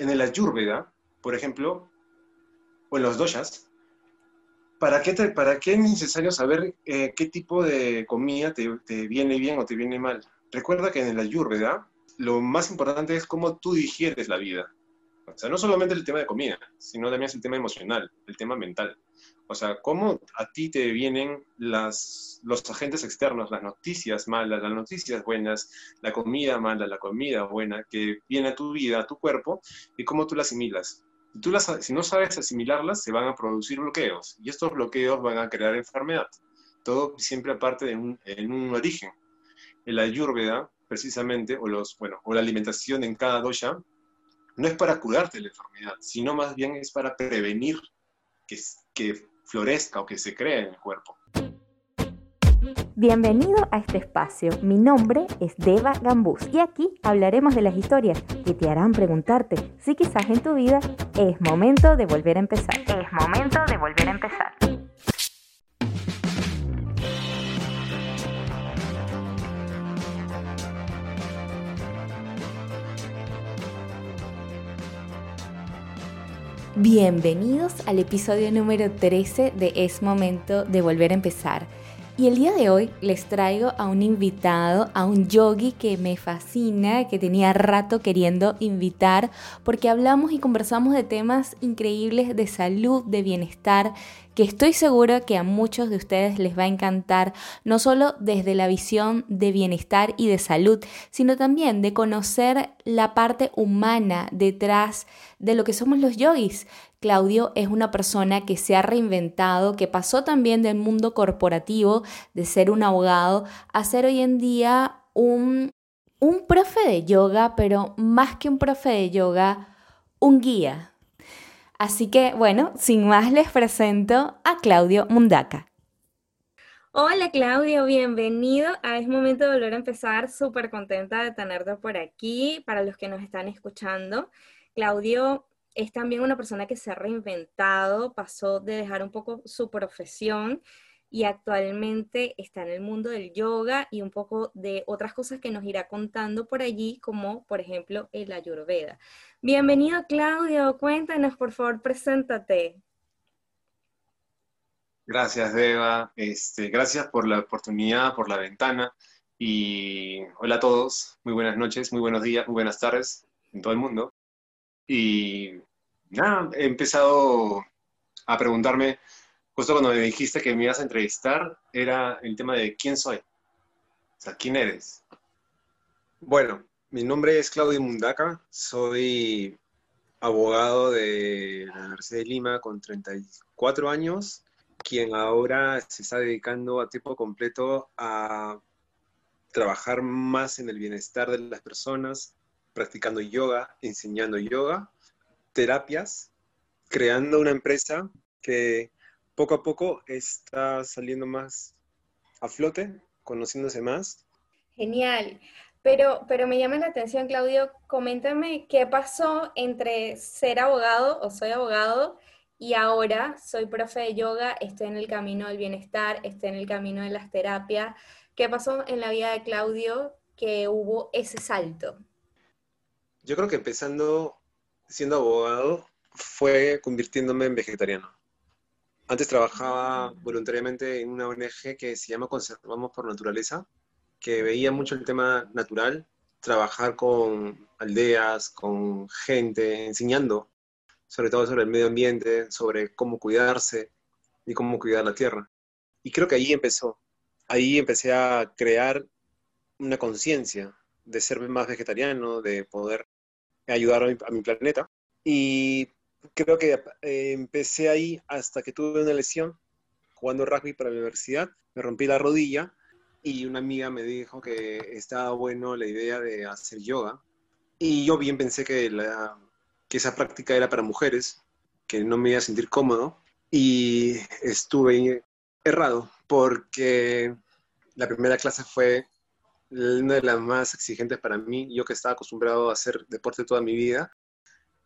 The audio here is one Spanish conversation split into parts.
en el Ayurveda, por ejemplo, o en los doshas, ¿para qué, para qué es necesario saber eh, qué tipo de comida te, te, viene bien o te viene mal? Recuerda que en el Ayurveda lo más importante es cómo tú digieres la vida. O sea, no solamente el tema de comida, sino también es el tema emocional, el tema mental. O sea, cómo a ti te vienen las, los agentes externos, las noticias malas, las noticias buenas, la comida mala, la comida buena, que viene a tu vida, a tu cuerpo, y cómo tú la asimilas. Si, tú las, si no sabes asimilarlas, se van a producir bloqueos, y estos bloqueos van a crear enfermedad. Todo siempre aparte de un, en un origen. El ayurveda, precisamente, o, los, bueno, o la alimentación en cada dosha, no es para curarte la enfermedad, sino más bien es para prevenir que, que florezca o que se cree en el cuerpo. Bienvenido a este espacio. Mi nombre es Deva Gambús y aquí hablaremos de las historias que te harán preguntarte si quizás en tu vida es momento de volver a empezar. Es momento de volver a empezar. Bienvenidos al episodio número 13 de Es Momento de Volver a Empezar. Y el día de hoy les traigo a un invitado, a un yogi que me fascina, que tenía rato queriendo invitar, porque hablamos y conversamos de temas increíbles de salud, de bienestar, que estoy segura que a muchos de ustedes les va a encantar, no solo desde la visión de bienestar y de salud, sino también de conocer la parte humana detrás de lo que somos los yogis. Claudio es una persona que se ha reinventado, que pasó también del mundo corporativo, de ser un abogado, a ser hoy en día un, un profe de yoga, pero más que un profe de yoga, un guía, Así que, bueno, sin más les presento a Claudio Mundaca. Hola Claudio, bienvenido a Es Momento de Volver a Empezar. Súper contenta de tenerte por aquí. Para los que nos están escuchando, Claudio es también una persona que se ha reinventado, pasó de dejar un poco su profesión y actualmente está en el mundo del yoga y un poco de otras cosas que nos irá contando por allí, como por ejemplo el Ayurveda. Bienvenido Claudio, cuéntanos por favor, preséntate. Gracias Deva, este, gracias por la oportunidad, por la ventana y hola a todos, muy buenas noches, muy buenos días, muy buenas tardes en todo el mundo. Y nada, he empezado a preguntarme justo cuando me dijiste que me ibas a entrevistar, era el tema de quién soy. O sea, ¿quién eres? Bueno, mi nombre es Claudio Mundaca, soy abogado de la Universidad de Lima con 34 años, quien ahora se está dedicando a tiempo completo a trabajar más en el bienestar de las personas, practicando yoga, enseñando yoga, terapias, creando una empresa que poco a poco está saliendo más a flote, conociéndose más. Genial. Pero, pero me llama la atención, Claudio, coméntame qué pasó entre ser abogado o soy abogado y ahora soy profe de yoga, estoy en el camino del bienestar, estoy en el camino de las terapias. ¿Qué pasó en la vida de Claudio que hubo ese salto? Yo creo que empezando siendo abogado fue convirtiéndome en vegetariano. Antes trabajaba voluntariamente en una ONG que se llama Conservamos por Naturaleza, que veía mucho el tema natural, trabajar con aldeas, con gente, enseñando sobre todo sobre el medio ambiente, sobre cómo cuidarse y cómo cuidar la tierra. Y creo que ahí empezó. Ahí empecé a crear una conciencia de ser más vegetariano, de poder ayudar a mi, planeta. Y creo que eh, empecé ahí hasta que tuve una lesión jugando rugby para la universidad. Me rompí la rodilla y una amiga me dijo que estaba bueno la idea de hacer yoga. Y yo bien pensé que, la, que esa práctica era para mujeres, que no me iba a sentir cómodo. Y estuve errado porque la primera clase fue una de las más exigentes para mí. Yo que estaba acostumbrado a hacer deporte toda mi vida,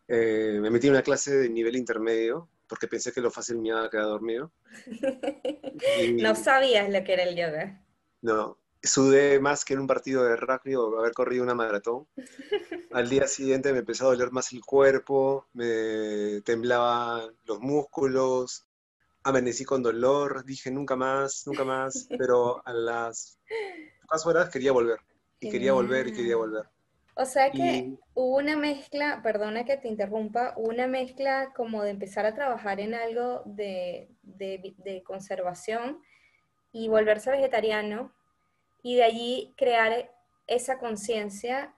eh, me metí en una clase de nivel intermedio porque pensé que lo fácil me iba a quedar dormido. no sabías lo que era el yoga. No, sudé más que en un partido de rugby o haber corrido una maratón. Al día siguiente me empezó a doler más el cuerpo, me temblaban los músculos, amanecí con dolor, dije nunca más, nunca más, pero a las pocas horas quería volver, y quería volver, y quería volver. O sea que hubo una mezcla, perdona que te interrumpa, una mezcla como de empezar a trabajar en algo de, de conservación y volverse vegetariano, y de allí crear esa conciencia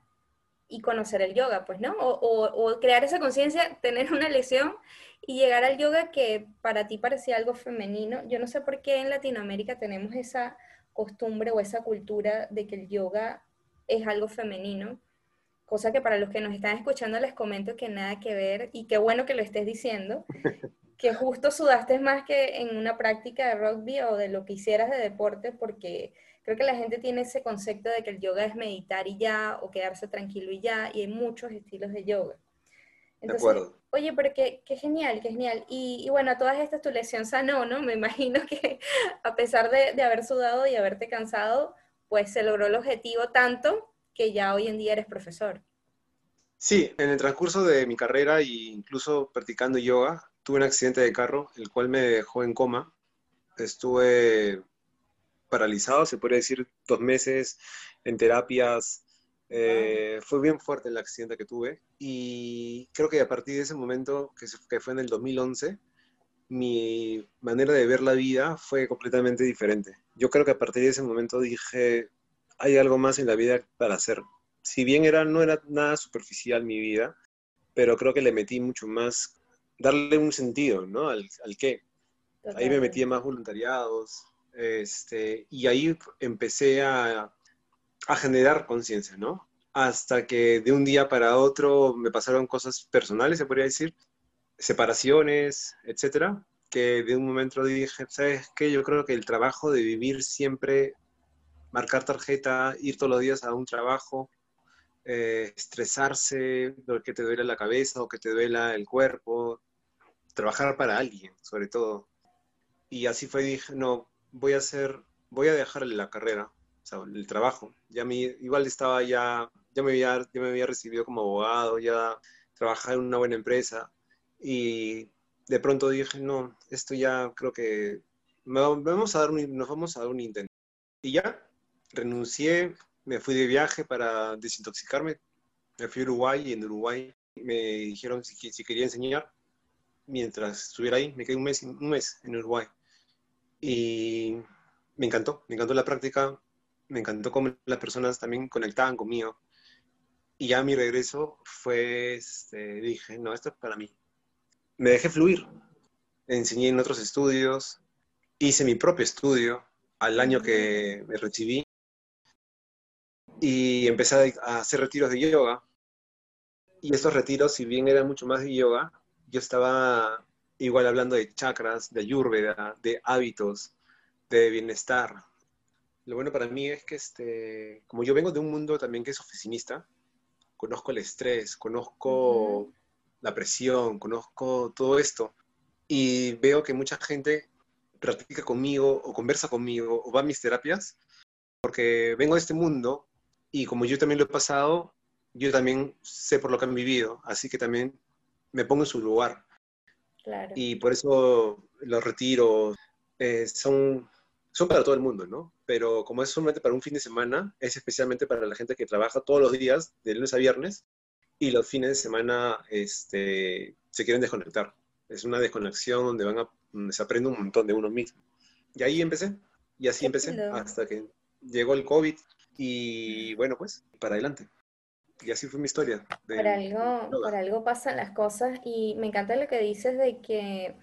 y conocer el yoga, pues, ¿no? O, crear esa conciencia, tener una lesión y llegar al yoga que para ti parecía algo femenino. Yo no sé por qué en Latinoamérica tenemos esa costumbre o esa cultura de que el yoga es algo femenino, cosa que para los que nos están escuchando les comento que nada que ver y qué bueno que lo estés diciendo, que justo sudaste más que en una práctica de rugby o de lo que hicieras de deporte porque Creo que la gente tiene ese concepto de que el yoga es meditar y ya, o quedarse tranquilo y ya, y hay muchos estilos de yoga. Entonces, de acuerdo. Oye, pero qué, qué, genial, qué genial. Y, y, bueno, todas estas tu lesión sanó, ¿no? Me imagino que a pesar de, de haber sudado y haberte cansado, pues se logró el objetivo tanto que ya hoy en día eres profesor. Sí, en el transcurso de mi carrera e incluso practicando yoga, tuve un accidente de carro, el cual me dejó en coma. Estuve paralizado, se podría decir, dos meses en terapias. Eh, fue bien fuerte el accidente que tuve y creo que a partir de ese momento, que, que fue en el 2011, mi manera de ver la vida fue completamente diferente. Yo creo que a partir de ese momento dije, hay algo más en la vida para hacer. Si bien era, no era nada superficial mi vida, pero creo que le metí mucho más, darle un sentido, ¿no? Al, al qué. Ahí me metí en más voluntariados, este, y ahí empecé a, generar conciencia, ¿no? Hasta que de un día para otro me pasaron cosas personales, se podría decir, separaciones, etcétera, que de un momento dije, ¿sabes qué? Yo creo que el trabajo de vivir siempre, marcar tarjeta, ir todos los días a un trabajo, eh, estresarse, que te duele la cabeza o que te duela el cuerpo, trabajar para alguien, sobre todo. Y así fue, dije, no, voy a hacer, voy a dejar la carrera, o sea, el trabajo. Ya me, igual estaba ya, ya me había, ya me había recibido como abogado, ya trabajaba en una buena empresa y de pronto dije, no, esto ya creo que vamos a dar nos vamos a dar un intento. Y ya renuncié, me fui de viaje para desintoxicarme, me fui a Uruguay y en Uruguay me dijeron si, si quería enseñar mientras estuviera ahí, me quedé un mes, un mes en Uruguay. Y me encantó, me encantó la práctica, me encantó cómo las personas también conectaban conmigo. Y ya mi regreso fue, este, dije, no, esto es para mí. Me dejé fluir. Enseñé en otros estudios, hice mi propio estudio al año que me recibí y empecé a hacer retiros de yoga. Y estos retiros, si bien eran mucho más de yoga, yo estaba igual hablando de chakras, de ayurveda, de hábitos, de bienestar. Lo bueno para mí es que, este, como yo vengo de un mundo también que es oficinista, conozco el estrés, conozco la presión, conozco todo esto, y veo que mucha gente practica conmigo o conversa conmigo o va a mis terapias, porque vengo de este mundo y como yo también lo he pasado, yo también sé por lo que han vivido, así que también me pongo en su lugar. Y por eso los retiros eh, son, son para todo el mundo, ¿no? Pero como es solamente para un fin de semana, es especialmente para la gente que trabaja todos los días, de lunes a viernes, y los fines de semana este, se quieren desconectar. Es una desconexión donde, van a, se aprende un montón de uno mismo. Y ahí empecé, y así empecé, hasta que llegó el COVID, y bueno, pues, para adelante y así fue mi historia. por, algo, por algo pasan las cosas y me encanta lo que dices de que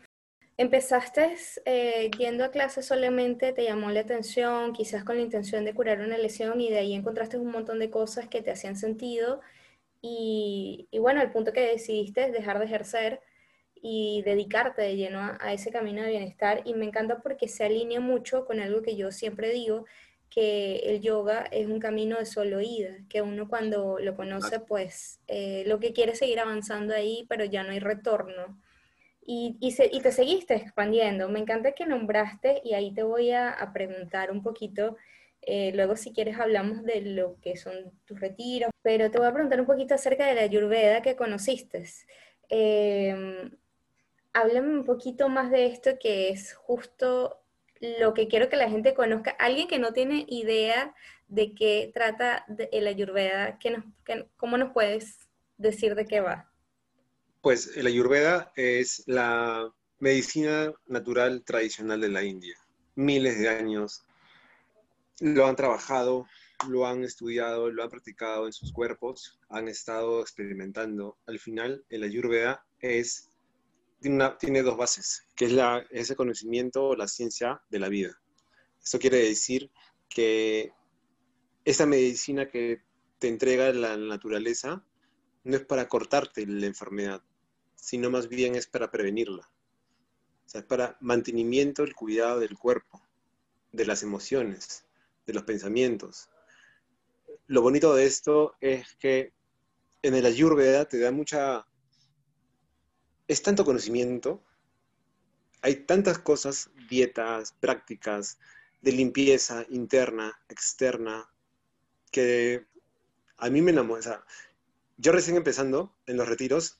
empezaste eh, yendo a clases solamente, te llamó la atención, quizás con la intención de curar una lesión y de ahí encontraste un montón de cosas que te hacían sentido y, y bueno, el punto que decidiste es dejar de ejercer y dedicarte de lleno a, a ese camino de bienestar y me encanta porque se alinea mucho con algo que yo siempre digo que el yoga es un camino de solo ida, que uno cuando lo conoce, pues eh, lo que quiere es seguir avanzando ahí, pero ya no hay retorno. Y, y, y, te seguiste expandiendo. Me encanta que nombraste, y ahí te voy a, preguntar un poquito, Eh, luego, si quieres, hablamos de lo que son tus retiros, pero te voy a preguntar un poquito acerca de la Ayurveda que conociste. Eh, háblame un poquito más de esto que es justo lo que quiero que la gente conozca. Alguien que no tiene idea de qué trata el Ayurveda, ¿qué nos, ¿cómo nos puedes decir de qué va? Pues el Ayurveda es la medicina natural tradicional de la India. Miles de años lo han trabajado, lo han estudiado, lo han practicado en sus cuerpos, han estado experimentando. Al final, el Ayurveda es tiene, dos bases, que es la, ese conocimiento o la ciencia de la vida. Eso quiere decir que esa medicina que te entrega la naturaleza no es para cortarte la enfermedad, sino más bien es para prevenirla. O sea, es para mantenimiento, el cuidado del cuerpo, de las emociones, de los pensamientos. Lo bonito de esto es que en el Ayurveda te da mucha es tanto conocimiento, hay tantas cosas, dietas, prácticas de limpieza interna, externa, que a mí me enamora. yo recién empezando en los retiros,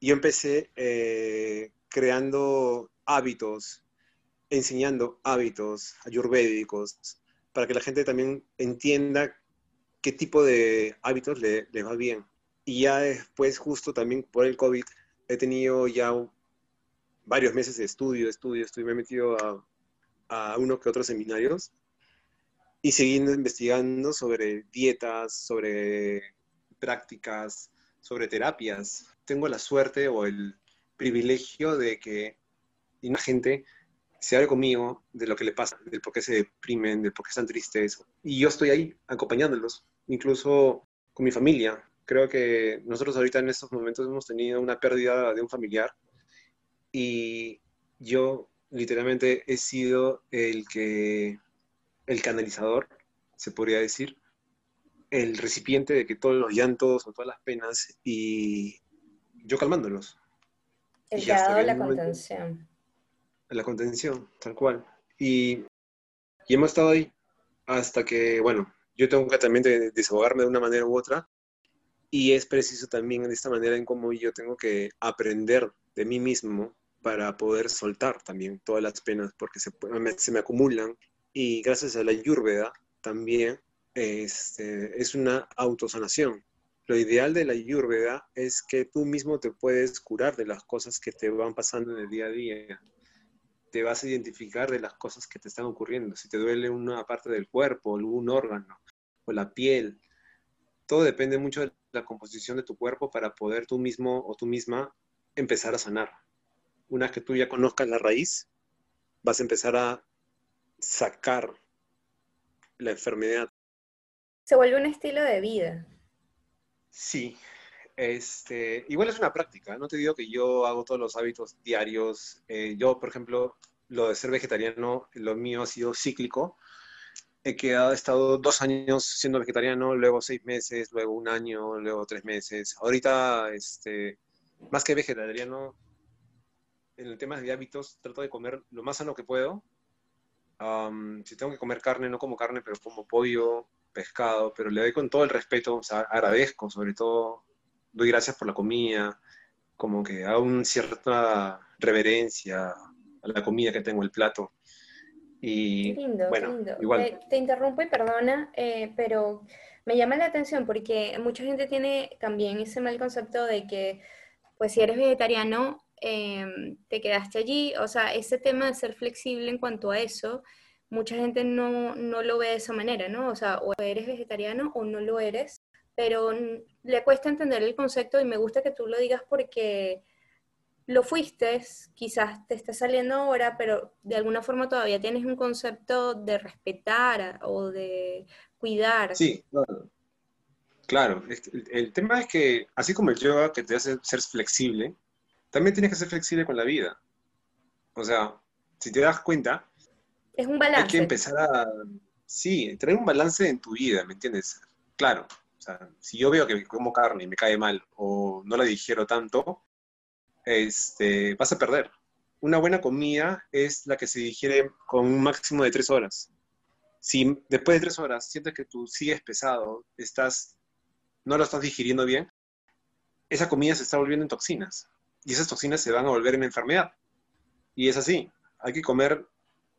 yo empecé eh, creando hábitos, enseñando hábitos ayurvédicos, para que la gente también entienda qué tipo de hábitos le, le va bien. Y ya después, justo también por el COVID, he tenido ya varios meses de estudio, estudio, estudio, me he metido a, a uno que otros seminarios y siguiendo investigando sobre dietas, sobre prácticas, sobre terapias. Tengo la suerte o el privilegio de que una gente se hable conmigo de lo que le pasa, del por qué se deprimen, del por qué están tristes. Y yo estoy ahí acompañándolos, incluso con mi familia creo que nosotros ahorita en estos momentos hemos tenido una pérdida de un familiar y yo literalmente he sido el que, el canalizador, se podría decir, el recipiente de que todos los llantos o todas las penas y yo calmándolos. El que ha dado la contención. La contención, tal cual. Y, y, hemos estado ahí hasta que, bueno, yo tengo que también desahogarme de una manera u otra y es preciso también de esta manera en cómo yo tengo que aprender de mí mismo para poder soltar también todas las penas, porque se, se me acumulan. Y gracias a la Ayurveda también este, es una autosanación. Lo ideal de la Ayurveda es que tú mismo te puedes curar de las cosas que te van pasando en el día a día. Te vas a identificar de las cosas que te están ocurriendo. Si te duele una parte del cuerpo, algún órgano, o la piel, todo depende mucho de la composición de tu cuerpo para poder tú mismo o tú misma empezar a sanar. Una vez que tú ya conozcas la raíz, vas a empezar a sacar la enfermedad. Se vuelve un estilo de vida. Sí, este, igual es una práctica. No te digo que yo hago todos los hábitos diarios. Eh, yo, por ejemplo, lo de ser vegetariano, lo mío ha sido cíclico he quedado, he estado dos años siendo vegetariano, luego seis meses, luego un año, luego tres meses. Ahorita, este, más que vegetariano, en el tema de hábitos, trato de comer lo más sano que puedo. si tengo que comer carne, no como carne, pero como pollo, pescado, pero le doy con todo el respeto, o sea, agradezco, sobre todo, doy gracias por la comida, como que hago una cierta reverencia a la comida que tengo, el plato. Y lindo, bueno, Igual. Te, interrumpo y perdona, eh, pero me llama la atención porque mucha gente tiene también ese mal concepto de que, pues si eres vegetariano, em, te quedaste allí. O sea, ese tema de ser flexible en cuanto a eso, mucha gente no, no lo ve de esa manera, ¿no? O sea, o eres vegetariano o no lo eres, pero le cuesta entender el concepto y me gusta que tú lo digas porque lo fuiste, quizás te está saliendo ahora, pero de alguna forma todavía tienes un concepto de respetar o de cuidar. Sí, claro. El, tema es que, así como el yoga que te hace ser flexible, también tienes que ser flexible con la vida. O sea, si te das cuenta, es un balance. Hay que empezar a, sí, tener un balance en tu vida, ¿me entiendes? Claro. O sea, si yo veo que como carne y me cae mal o no la digiero tanto, este, vas a perder. Una buena comida es la que se digiere con un máximo de tres horas. si después de tres horas sientes que tú sigues pesado, estás, no lo estás digiriendo bien, esa comida se está volviendo en toxinas. Y esas toxinas se van a volver en enfermedad. Y es así. Hay que comer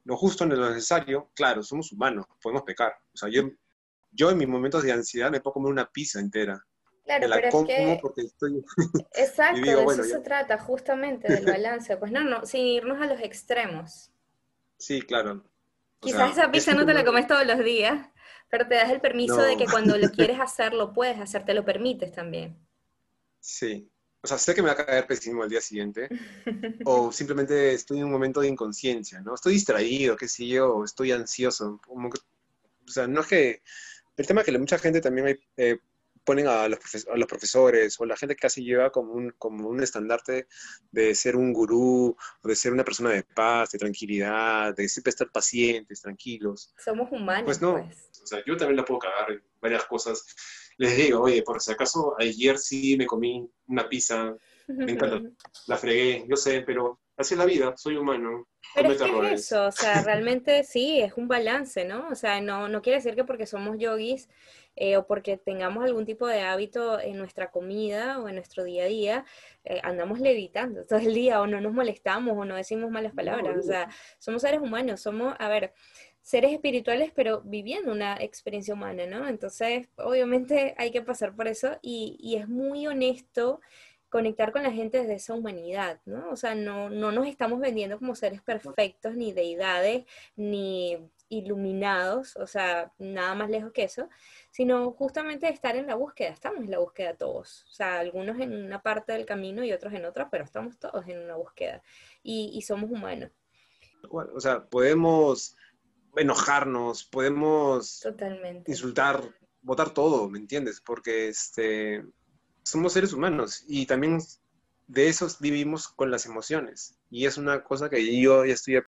lo justo en lo necesario. Claro, somos humanos, podemos pecar. O sea, yo, yo en mis momentos de ansiedad me puedo comer una pizza entera. Claro, pero es que... porque estoy... Exacto, de eso se trata, justamente, del balance. Pues no, no, sin irnos a los extremos. Sí, claro. Quizás esa pizza no te la comes todos los días, pero te das el permiso de que cuando lo quieres hacer, lo puedes hacer, te lo permites también. Sí. O sea, sé que me va a caer pésimo al día siguiente, o simplemente estoy en un momento de inconsciencia, ¿no? Estoy distraído, qué sé yo, o estoy ansioso. Como o sea, no es que... El tema es que mucha gente también eh, ponen a los, los, profesores o la gente que casi lleva como un, como un estandarte de ser un gurú o de ser una persona de paz, de tranquilidad, de siempre estar pacientes, tranquilos. Somos humanos. Pues no, pues. o sea, yo también la puedo cagar en varias cosas les digo, oye, por si acaso, ayer sí me comí una pizza, la, fregué, yo sé, pero así es la vida, soy humano. Pero es que es eso, o sea, realmente sí, es un balance, ¿no? O sea, no, no quiere decir que porque somos yogis eh, o porque tengamos algún tipo de hábito en nuestra comida o en nuestro día a día, eh, andamos levitando todo el día o no nos molestamos o no decimos malas palabras. o sea, somos seres humanos, somos, a ver, seres espirituales, pero viviendo una experiencia humana, ¿no? Entonces, obviamente hay que pasar por eso y, es muy honesto conectar con la gente desde esa humanidad, ¿no? O sea, no, no nos estamos vendiendo como seres perfectos, ni deidades, ni iluminados, o sea, nada más lejos que eso, sino justamente estar en la búsqueda, estamos en la búsqueda todos, o sea, algunos en una parte del camino y otros en otra, pero estamos todos en una búsqueda y, y somos humanos. o sea, podemos enojarnos, podemos insultar, votar todo, ¿me entiendes? Porque este, somos seres humanos y también de eso vivimos con las emociones. Y es una cosa que yo ya estoy,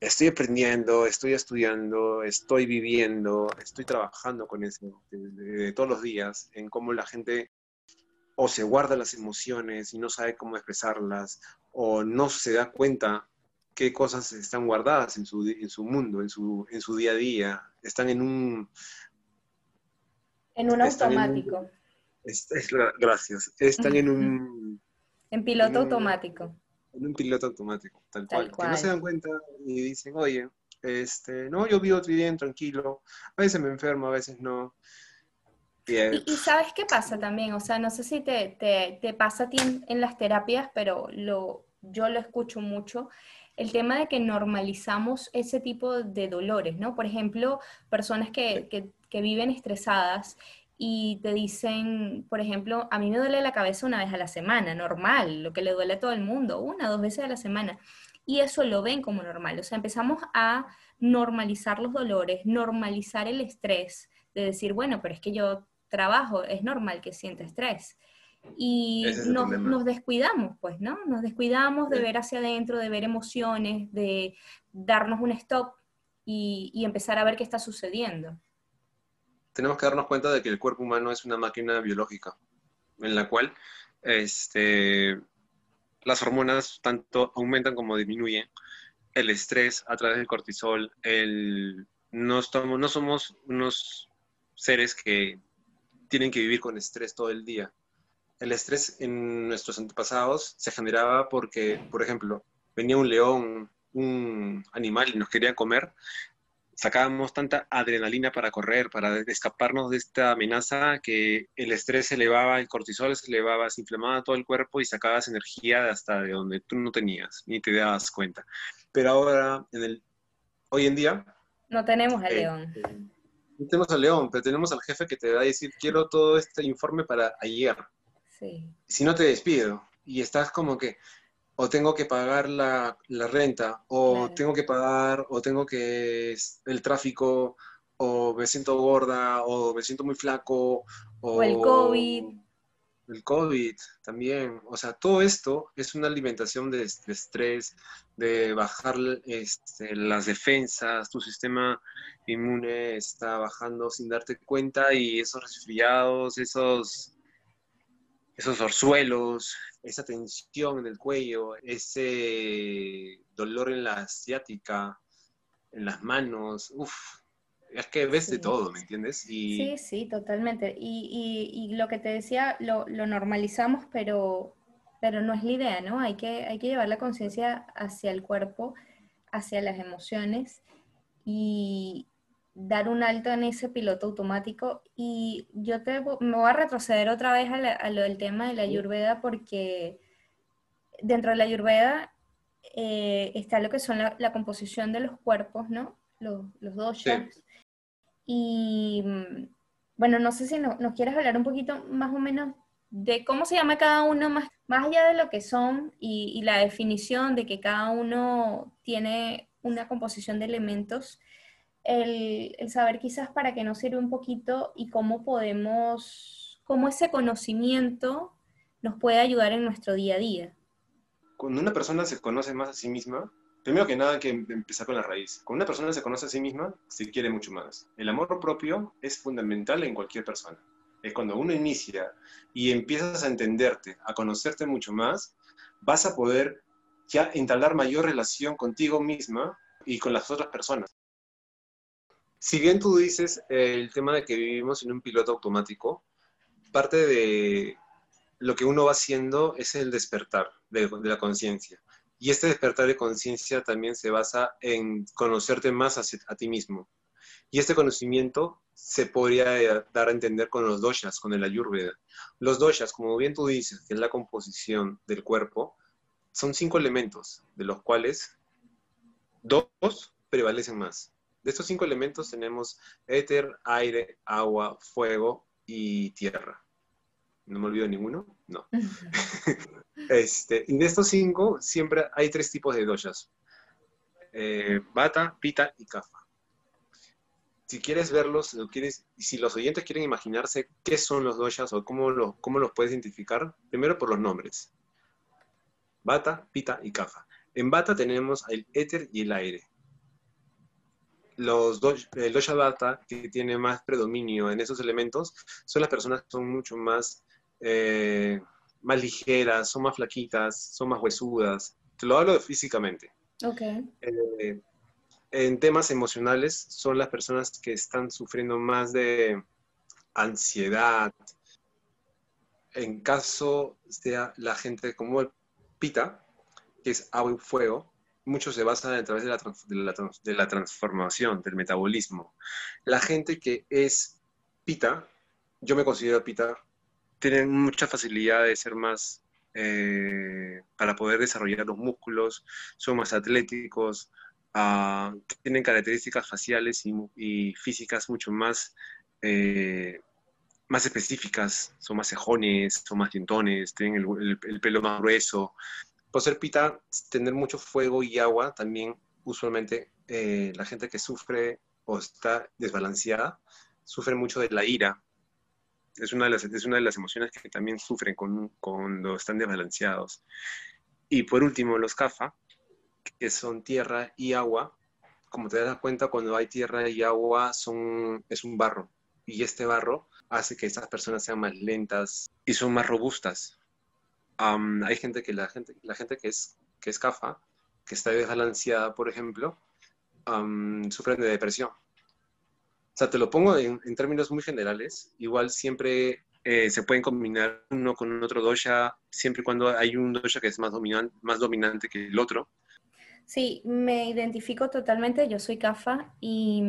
estoy aprendiendo, estoy estudiando, estoy viviendo, estoy trabajando con eso de todos los días, en cómo la gente o se guarda las emociones y no sabe cómo expresarlas, o no se da cuenta qué cosas están guardadas en su, en su mundo, en su, en su día a día. Están en un... En un automático. gracias. Están en un... En piloto automático. En un piloto automático, tal, cual. Que no se dan cuenta y dicen, oye, este, no, yo vivo bien, tranquilo. A veces me enfermo, a veces no. Y, y, sabes qué pasa también, o sea, no sé si te, te, te pasa a ti en, en, las terapias, pero lo, yo lo escucho mucho, el tema de que normalizamos ese tipo de dolores, ¿no? Por ejemplo, personas que, viven estresadas y te dicen, por ejemplo, a mí me duele la cabeza una vez a la semana, normal, lo que le duele a todo el mundo, una o dos veces a la semana. Y eso lo ven como normal. O sea, empezamos a normalizar los dolores, normalizar el estrés, de decir, bueno, pero es que yo trabajo, es normal que sienta estrés y nos, descuidamos, pues, ¿no? Nos descuidamos de ver hacia adentro, de ver emociones, de darnos un stop y, empezar a ver qué está sucediendo. Tenemos que darnos cuenta de que el cuerpo humano es una máquina biológica, en la cual este, las hormonas tanto aumentan como disminuyen, el estrés a través del cortisol, el, no, estamos, no somos unos seres que tienen que vivir con estrés todo el día el estrés en nuestros antepasados se generaba porque, por ejemplo, venía un león, un animal y nos quería comer, sacábamos tanta adrenalina para correr, para escaparnos de esta amenaza, que el estrés se elevaba, el cortisol se elevaba, se inflamaba todo el cuerpo y sacabas energía hasta de donde tú no tenías, ni te dabas cuenta. Pero ahora, en el, hoy en día... No tenemos al eh, león. no tenemos al león, pero tenemos al jefe que te va a decir, quiero todo este informe para ayer. Si no te despido y estás como que o tengo que pagar la, renta, o tengo que pagar, o tengo que el tráfico, o me siento gorda, o me siento muy flaco, o, el COVID. El COVID también. O sea, todo esto es una alimentación de, estrés, de bajar este, las defensas, tu sistema inmune está bajando sin darte cuenta y esos resfriados, esos esos orzuelos, esa tensión en el cuello, ese dolor en la asiática, en las manos, uff, Es que ves de todo, ¿me entiendes? Y... Sí, sí, totalmente. Y, y, y lo que te decía, lo, lo, normalizamos, pero, pero no es la idea, ¿no? Hay que, hay que llevar la conciencia hacia el cuerpo, hacia las emociones y dar un alto en ese piloto automático. Y yo te, me voy a retroceder otra vez a, lo del tema de la ayurveda porque dentro de la ayurveda eh, está lo que son la, composición de los cuerpos, ¿no? Los, los doshas. Y mm, bueno, no sé si nos quieres hablar un poquito más o menos de cómo se llama cada uno, más, más allá de lo que son y, la definición de que cada uno tiene una composición de elementos, el, saber quizás para qué nos sirve un poquito y cómo podemos, cómo ese conocimiento nos puede ayudar en nuestro día a día. Cuando una persona se conoce más a sí misma, primero que nada hay que empezar con la raíz. Cuando una persona se conoce a sí misma, se quiere mucho más. El amor propio es fundamental en cualquier persona es cuando uno inicia y empiezas a entenderte, a conocerte mucho más, vas a poder ya entablar mayor relación contigo misma y con las otras personas. Si bien tú dices el tema de que vivimos en un piloto automático, parte de lo que uno va haciendo es el despertar de, la conciencia. Y este despertar de conciencia también se basa en conocerte más a ti mismo. Y este conocimiento se podría eh, dar a entender con los doshas, con el ayurveda. Los doshas, como bien tú dices, que es la composición del cuerpo, son cinco elementos, de los cuales dos prevalecen más. De estos cinco elementos tenemos éter, aire, agua, fuego y tierra. ¿No me olvido ninguno? No. este, y de estos cinco siempre hay tres tipos de doshas. Eh, bata, pita y kafa si quieres verlos, quieres, si los oyentes quieren imaginarse qué son los doshas o cómo, cómo los puedes identificar, primero por los nombres. Bata, Pita y Kafa. En Bata tenemos el éter y el aire. Los el dosha Bata, que tiene más predominio en esos elementos, son las personas que son mucho más, eh, más ligeras, son más flaquitas, son más huesudas. Te lo hablo físicamente. Ok. Eh, en temas emocionales son las personas que están sufriendo más de ansiedad. En caso de la gente como el Pita, que es agua y fuego, muchos se basan a través de la, de la, transformación, del metabolismo. La gente que es Pita, yo me considero Pita, tienen mucha facilidad de ser más, eh, para poder desarrollar los músculos, son más atléticos, Ah, tienen características faciales y, físicas mucho más, eh, más específicas, son más cejones, son más dientones, tienen el, pelo más grueso. Por ser pita, tener mucho fuego y agua, también usualmente eh, la gente que sufre o está desbalanceada, sufre mucho de la ira. Es una de las, es una de las emociones que también sufren cuando están desbalanceados. Y por último, los CAFA, que son tierra y agua, como te das cuenta, cuando hay tierra y agua son, es un barro. Y este barro hace que esas personas sean más lentas y son más robustas. Hay gente que la gente, la gente que es que es CAFA, que está desbalanceada, por ejemplo, um, sufren de depresión. O sea, te lo pongo en, términos muy generales. Igual siempre eh, se pueden combinar uno con otro dosha, siempre y cuando hay un dosha que es más, dominante, más dominante que el otro. Sí, me identifico totalmente, yo soy CAFA y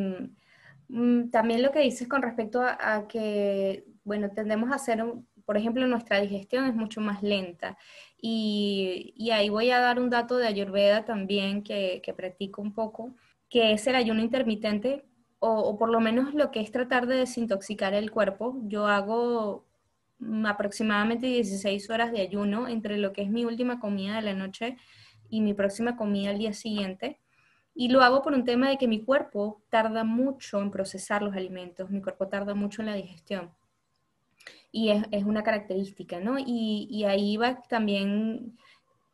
mm, también lo que dices con respecto a, que, bueno, tendemos a hacer, por ejemplo, nuestra digestión es mucho más lenta y, ahí voy a dar un dato de Ayurveda también que, practico un poco, que es el ayuno intermitente o, o por lo menos lo que es tratar de desintoxicar el cuerpo. Yo hago mm, aproximadamente 16 horas de ayuno entre lo que es mi última comida de la noche y mi próxima comida al día siguiente. Y lo hago por un tema de que mi cuerpo tarda mucho en procesar los alimentos, mi cuerpo tarda mucho en la digestión. Y es, es una característica, ¿no? Y, y, ahí va también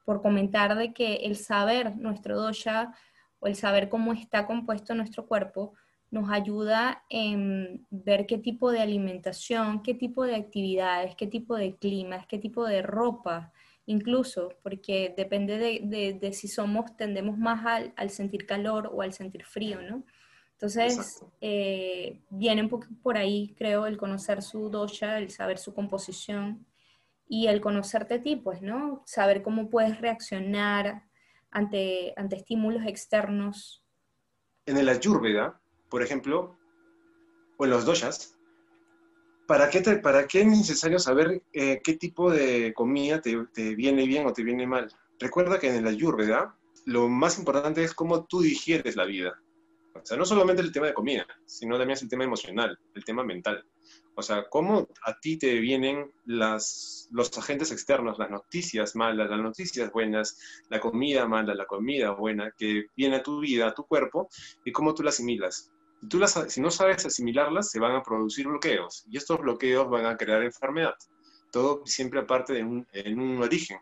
por comentar de que el saber nuestro dosha o el saber cómo está compuesto nuestro cuerpo nos ayuda en ver qué tipo de alimentación, qué tipo de actividades, qué tipo de climas, qué tipo de ropa incluso, porque depende de, si somos, tendemos más al, sentir calor o al sentir frío, ¿no? Entonces, eh, viene un poco por ahí, creo, el conocer su dosha, el saber su composición y el conocerte a ti, pues, ¿no? Saber cómo puedes reaccionar ante, ante estímulos externos. En el Ayurveda, por ejemplo, o en los doshas, ¿para qué, para qué es necesario saber eh, qué tipo de comida te, te, viene bien o te viene mal? Recuerda que en el Ayurveda lo más importante es cómo tú digieres la vida. O sea, no solamente el tema de comida, sino también es el tema emocional, el tema mental. O sea, cómo a ti te vienen los agentes externos, las noticias malas, las noticias buenas, la comida mala, la comida buena, que viene a tu vida, a tu cuerpo, y cómo tú las asimilas. Si, tú las, si no sabes asimilarlas, se van a producir bloqueos, y estos bloqueos van a crear enfermedad. Todo siempre aparte de un, en un origen.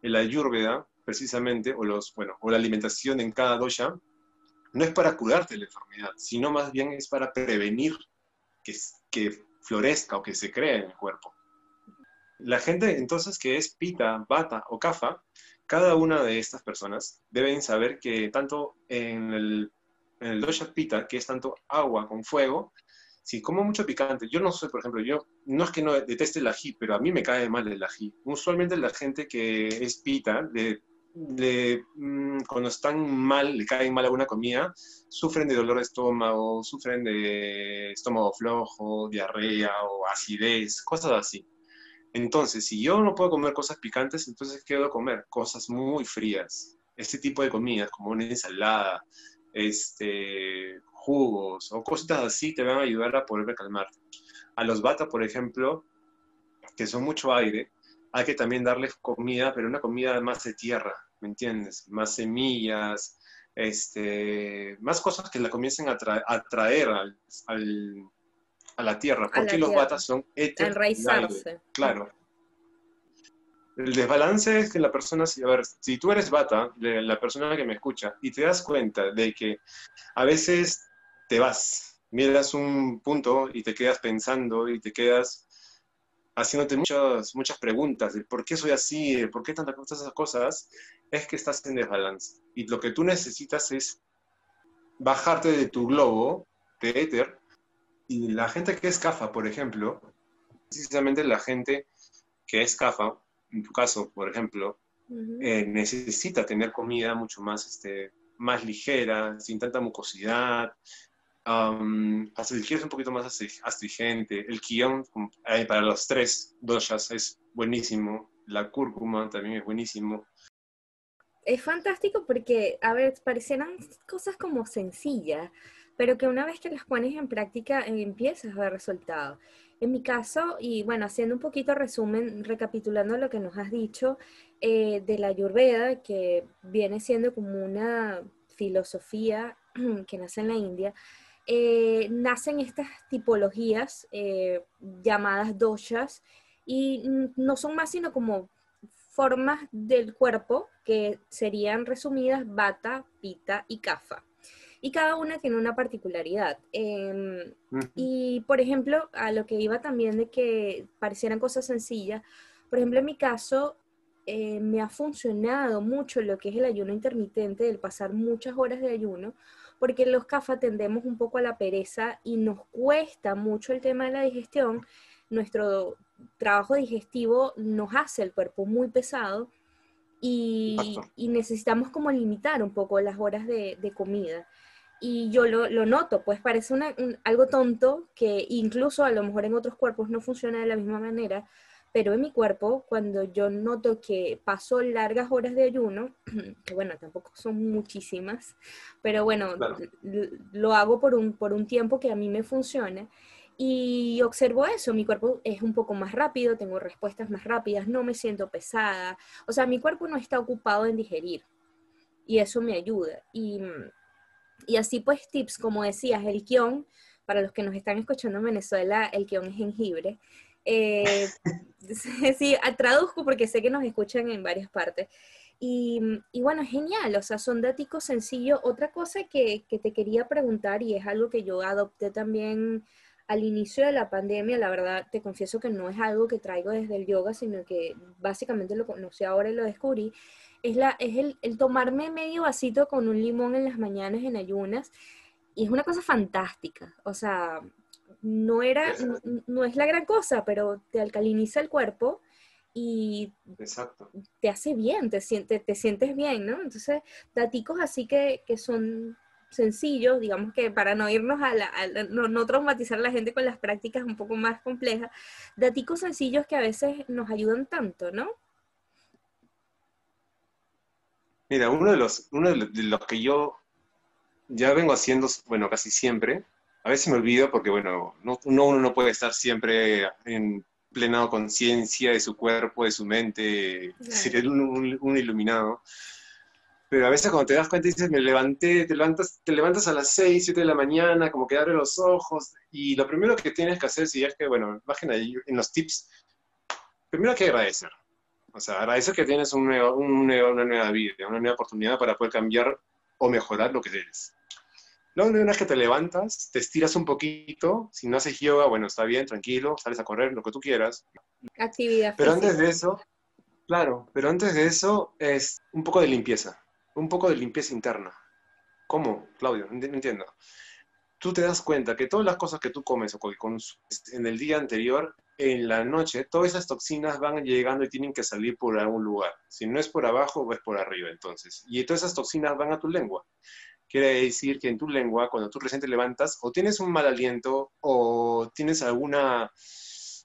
El ayurveda, precisamente, o, los, bueno, o la alimentación en cada dosha, no es para curarte la enfermedad, sino más bien es para prevenir que, que florezca o que se cree en el cuerpo. La gente entonces que es pita, bata o kafa, cada una de estas personas deben saber que tanto en el, en el dosha pita, que es tanto agua con fuego, si como mucho picante, yo no sé, por ejemplo, yo no es que no deteste el ají, pero a mí me cae mal el ají. Usualmente la gente que es pita, de Mm, cuando están mal, le caen mal alguna comida, sufren de dolor de estómago, sufren de estómago flojo, diarrea o acidez, cosas así. Entonces, si yo no puedo comer cosas picantes, entonces quiero comer cosas muy frías. Este tipo de comidas, como una ensalada, este, jugos o cosas así, te van a ayudar a poder calmarte. A los bata, por ejemplo, que son mucho aire, hay que también darles comida, pero una comida más de tierra, ¿me entiendes? Más semillas, este, más cosas que la comiencen a, traer al, a la tierra, porque los batas son Enraizarse. Claro. El desbalance es que la persona, a ver, si tú eres bata, la persona que me escucha, y te das cuenta de que a veces te vas, miras un punto y te quedas pensando y te quedas haciéndote muchas, muchas preguntas de por qué soy así, por qué tantas cosas, cosas, es que estás en desbalance. Y lo que tú necesitas es bajarte de tu globo de éter. Y la gente que es CAFA, por ejemplo, precisamente la gente que es CAFA, en tu caso, por ejemplo, eh, necesita tener comida mucho más, este, más ligera, sin tanta mucosidad, Um, hasta el es un poquito más astringente. El guion eh, para los tres doshas es buenísimo. La cúrcuma también es buenísimo. Es fantástico porque, a ver, parecieran cosas como sencillas, pero que una vez que las pones en práctica eh, empiezas a ver resultados. En mi caso, y bueno, haciendo un poquito resumen, recapitulando lo que nos has dicho eh, de la Ayurveda, que viene siendo como una filosofía que nace en la India, eh, nacen estas tipologías eh, llamadas doshas y no son más sino como formas del cuerpo que serían resumidas bata, pita y kafa. Y cada una tiene una particularidad. Em, y por ejemplo, a lo que iba también de que parecieran cosas sencillas, por ejemplo, en mi caso, eh, me ha funcionado mucho lo que es el ayuno intermitente, el pasar muchas horas de ayuno, porque los CAFA tendemos un poco a la pereza y nos cuesta mucho el tema de la digestión. Nuestro trabajo digestivo nos hace el cuerpo muy pesado y, necesitamos como limitar un poco las horas de, comida. Y yo lo, noto, pues parece algo tonto que incluso a lo mejor en otros cuerpos no funciona de la misma manera, pero en mi cuerpo, cuando yo noto que paso largas horas de ayuno, que bueno, tampoco son muchísimas, pero bueno, lo hago por un, por un tiempo que a mí me funciona. Y observo eso, mi cuerpo es un poco más rápido, tengo respuestas más rápidas, no me siento pesada, o sea, mi cuerpo no está ocupado en digerir y eso me ayuda. Y, y así pues tips, como decías, el kion, para los que nos están escuchando en Venezuela, el kion es jengibre. Eh, sí, traduzco porque sé que nos escuchan en varias partes. Y, y, bueno, genial, o sea, son datos sencillos. Otra cosa que, que, te quería preguntar, y es algo que yo adopté también al inicio de la pandemia, la verdad te confieso que no es algo que traigo desde el yoga, sino que básicamente lo conocí ahora y lo descubrí, es, la, es el, el tomarme medio vasito con un limón en las mañanas en ayunas y es una cosa fantástica. O sea, no, era, no, es la gran cosa, pero te alcaliniza el cuerpo y te hace bien, te, siente, te sientes bien, ¿no? Entonces, daticos así que, que son sencillos, digamos que para no irnos a, la, no, traumatizar a la gente con las prácticas un poco más complejas, daticos sencillos que a veces nos ayudan tanto, ¿no? Mira, uno de los, uno de los que yo ya vengo haciendo, bueno, casi siempre, a veces me olvido porque, bueno, no, uno no puede estar siempre en plena conciencia de su cuerpo, de su mente, ser un, un iluminado pero a veces cuando te das cuenta dices, me levanté, te levantas, te levantas a las 6, 7 de la mañana, como que abre los ojos, y lo primero que tienes que hacer, si es que, bueno, bajen ahí en los tips, primero hay que agradecer. O sea, agradecer que tienes un una nueva vida, una nueva oportunidad para poder cambiar o mejorar lo que eres. Luego, una vez que te levantas, te estiras un poquito, si no haces yoga, bueno, está bien, tranquilo, sales a correr, lo que tú quieras. Actividad. Pero antes de eso, claro, pero antes de eso es un poco de limpieza un poco de limpieza interna. ¿Cómo, Claudio? No entiendo. Tú te das cuenta que todas las cosas que tú comes o que consumes en el día anterior, en la noche, todas esas toxinas van llegando y tienen que salir por algún lugar. Si no es por abajo, es por arriba, entonces. Y todas esas toxinas van a tu lengua. Quiere decir que en tu lengua, cuando tú recién te levantas, o tienes un mal aliento, o tienes alguna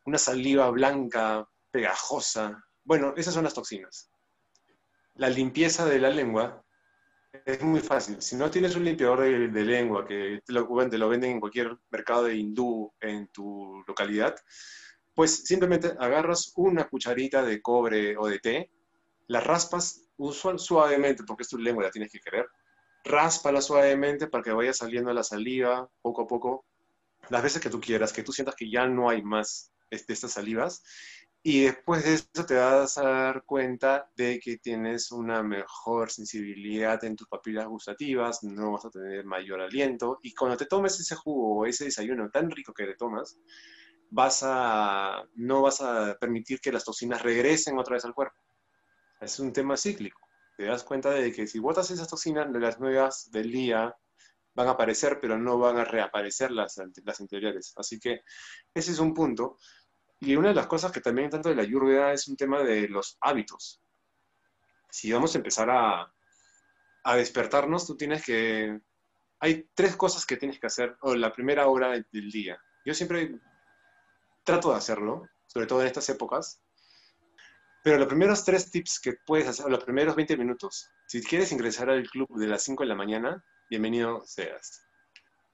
una saliva blanca, pegajosa. Bueno, esas son las toxinas la limpieza de la lengua es muy fácil. Si no tienes un limpiador de, lengua que te lo, lo, venden en cualquier mercado de hindú en tu localidad, pues simplemente agarras una cucharita de cobre o de té, la raspas suavemente, porque es tu lengua, la tienes que querer, ráspala suavemente para que vaya saliendo la saliva poco a poco, las veces que tú quieras, que tú sientas que ya no hay más de estas salivas, y después de eso te vas a dar cuenta de que tienes una mejor sensibilidad en tus papilas gustativas, no vas a tener mayor aliento. Y cuando te tomes ese jugo o ese desayuno tan rico que te tomas, vas a, no vas a permitir que las toxinas regresen otra vez al cuerpo. Es un tema cíclico. Te das cuenta de que si botas esas toxinas, las nuevas del día van a aparecer, pero no van a reaparecer las, las anteriores. Así que ese es un punto. Y una de las cosas que también tanto de la Ayurveda es un tema de los hábitos. Si vamos a empezar a, a despertarnos, tú tienes que... Hay tres cosas que tienes que hacer o la primera hora del día. Yo siempre trato de hacerlo, sobre todo en estas épocas. Pero los primeros tres tips que puedes hacer, o los primeros 20 minutos, si quieres ingresar al club de las 5 de la mañana, bienvenido seas.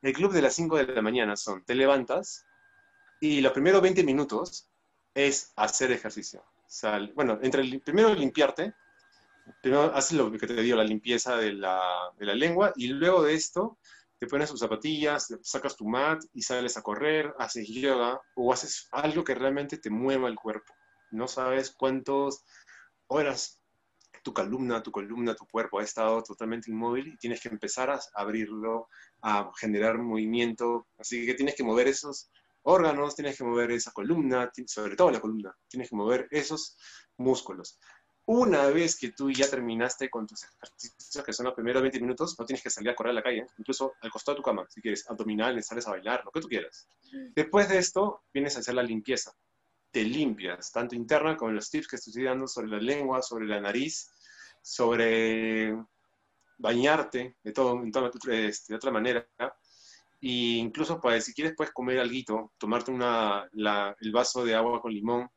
El club de las 5 de la mañana son, te levantas, y los primeros 20 minutos es hacer ejercicio. bueno, entre primero limpiarte, primero haces lo que te dio la limpieza de la, de la lengua, y luego de esto te pones tus zapatillas, sacas tu mat y sales a correr, haces yoga o haces algo que realmente te mueva el cuerpo. No sabes cuántas horas tu columna, tu columna, tu cuerpo ha estado totalmente inmóvil y tienes que empezar a abrirlo, a generar movimiento. Así que tienes que mover esos órganos, tienes que mover esa columna, sobre todo la columna, tienes que mover esos músculos. Una vez que tú ya terminaste con tus ejercicios, que son los primeros 20 minutos, no tienes que salir a correr a la calle, incluso al costado de tu cama, si quieres, abdominales, sales a bailar, lo que tú quieras. Después de esto, vienes a hacer la limpieza. Te limpias, tanto interna como los tips que estoy dando sobre la lengua, sobre la nariz, sobre bañarte de, todo, este, de otra manera, y incluso para, si quieres puedes comer algo, tomarte una, el vaso de agua con limón,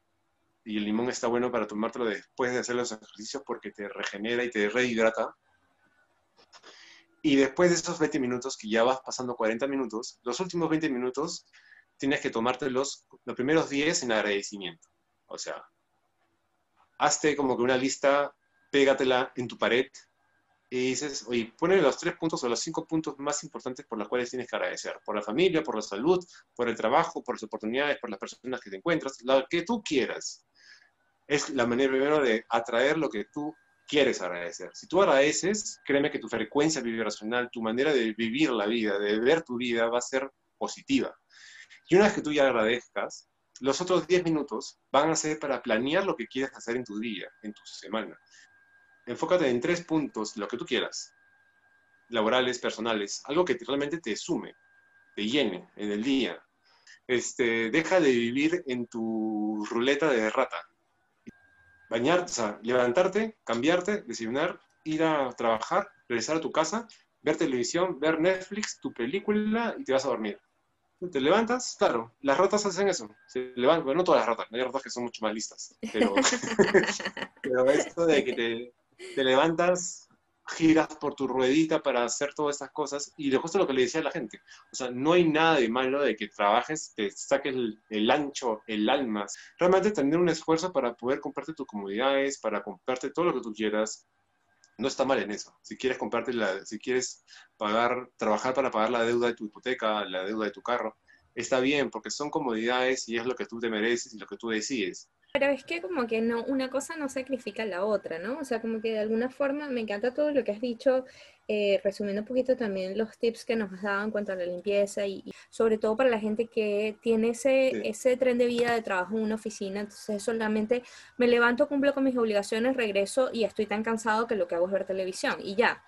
y el limón está bueno para tomártelo después de hacer los ejercicios porque te regenera y te rehidrata. Y después de esos 20 minutos, que ya vas pasando 40 minutos, los últimos 20 minutos tienes que tomártelos, los primeros 10 en agradecimiento. O sea, hazte como que una lista, pégatela en tu pared y dices, oye, ponle los tres puntos o los cinco puntos más importantes por los cuales tienes que agradecer. Por la familia, por la salud, por el trabajo, por las oportunidades, por las personas que te encuentras, lo que tú quieras. Es la manera primero de atraer lo que tú quieres agradecer. Si tú agradeces, créeme que tu frecuencia vibracional, tu manera de vivir la vida, de ver tu vida, va a ser positiva. Y una vez que tú ya agradezcas, los otros 10 minutos van a ser para planear lo que quieres hacer en tu día, en tu semana enfócate en tres puntos, lo que tú quieras. laborales, personales, algo que realmente te sume, te llene en el día. Este, deja de vivir en tu ruleta de rata. Bañar, o sea, levantarte, cambiarte, desayunar, ir a trabajar, regresar a tu casa, ver televisión, ver Netflix, tu película y te vas a dormir. Te levantas, claro, las ratas hacen eso. Se levantan, bueno, no todas las ratas, hay ratas que son mucho más listas. Pero, pero esto de que te, te levantas, giras por tu ruedita para hacer todas estas cosas y de justo lo que le decía a la gente, o sea, no hay nada de malo de que trabajes, te saques el, ancho, el alma, realmente tener un esfuerzo para poder comprarte tus comodidades, para comprarte todo lo que tú quieras, no está mal en eso. Si quieres comprarte la, si quieres pagar, trabajar para pagar la deuda de tu hipoteca, la deuda de tu carro, está bien porque son comodidades y es lo que tú te mereces y lo que tú decides. Pero es que como que no, una cosa no sacrifica la otra, ¿no? O sea, como que de alguna forma me encanta todo lo que has dicho, eh, resumiendo un poquito también los tips que nos has dado en cuanto a la limpieza y, sobre todo para la gente que tiene ese, ese tren de vida de trabajo en una oficina, entonces solamente me levanto, cumplo con mis obligaciones, regreso y estoy tan cansado que lo que hago es ver televisión y ya.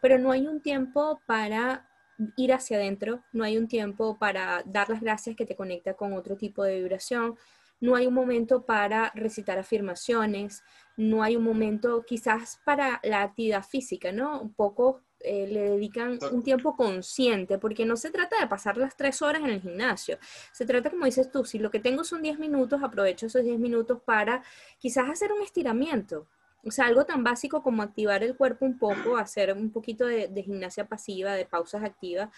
Pero no hay un tiempo para ir hacia adentro, no hay un tiempo para dar las gracias que te conecta con otro tipo de vibración, no hay un momento para recitar afirmaciones, no hay un momento quizás para la actividad física, ¿no? Un poco eh, le dedican un tiempo consciente, porque no se trata de pasar las tres horas en el gimnasio, se trata, como dices tú, si lo que tengo son 10 minutos, aprovecho esos 10 minutos para quizás hacer un estiramiento, o sea, algo tan básico como activar el cuerpo un poco, hacer un poquito de, gimnasia pasiva, de pausas activas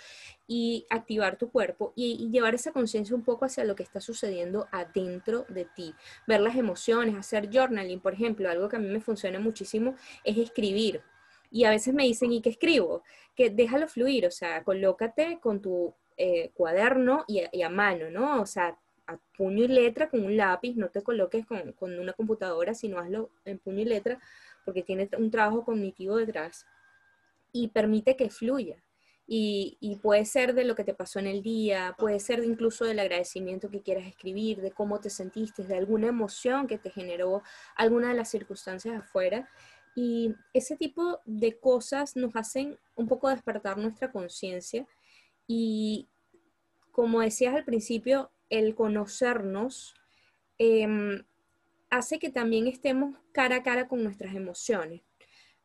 y activar tu cuerpo y, llevar esa conciencia un poco hacia lo que está sucediendo adentro de ti. Ver las emociones, hacer journaling, por ejemplo, algo que a mí me funciona muchísimo es escribir. Y a veces me dicen, ¿y qué escribo? Que déjalo fluir, o sea, colócate con tu eh, cuaderno y y a mano, ¿no? O sea, a puño y letra con un lápiz, no te coloques con, con, una computadora, sino hazlo en puño y letra, porque tiene un trabajo cognitivo detrás y permite que fluya. Y, y, puede ser de lo que te pasó en el día, puede ser incluso del agradecimiento que quieras escribir, de cómo te sentiste, de alguna emoción que te generó alguna de las circunstancias afuera. Y ese tipo de cosas nos hacen un poco despertar nuestra conciencia y, como decías al principio, el conocernos em, hace que también estemos cara a cara con nuestras emociones.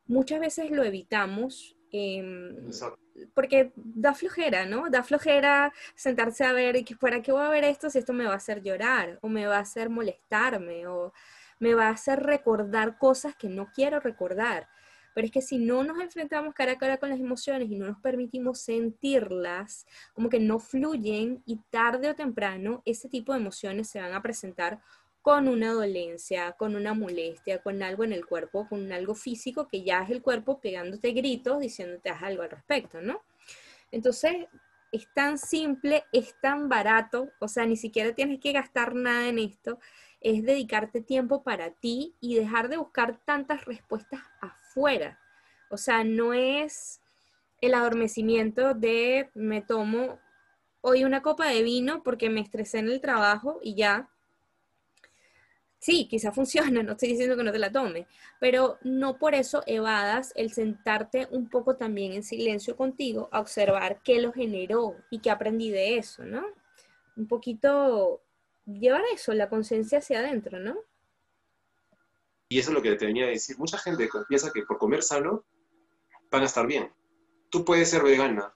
Muchas veces lo evitamos em, porque da flojera, ¿no? Da flojera sentarse a ver, ¿para qué voy a ver esto si esto me va a hacer llorar o me va a hacer molestarme o me va a hacer recordar cosas que no quiero recordar? Pero es que si no nos enfrentamos cara a cara con las emociones y no nos permitimos sentirlas, como que no fluyen y tarde o temprano ese tipo de emociones se van a presentar con una dolencia, con una molestia, con algo en el cuerpo, con algo físico que ya es el cuerpo pegándote gritos, diciéndote haz algo al respecto, ¿no? Entonces, es tan simple, es tan barato, o sea, ni siquiera tienes que gastar nada en esto, es dedicarte tiempo para ti y dejar de buscar tantas respuestas afuera. O sea, no es el adormecimiento de me tomo hoy una copa de vino porque me estresé en el trabajo y ya. Sí, quizá funciona, no estoy diciendo que no te la tome, pero no por eso evadas el sentarte un poco también en silencio contigo a observar qué lo generó y qué aprendí de eso, ¿no? Un poquito llevar eso, la conciencia hacia adentro, ¿no? Y eso es lo que te venía a decir. Mucha gente piensa que por comer sano van a estar bien. Tú puedes ser vegana,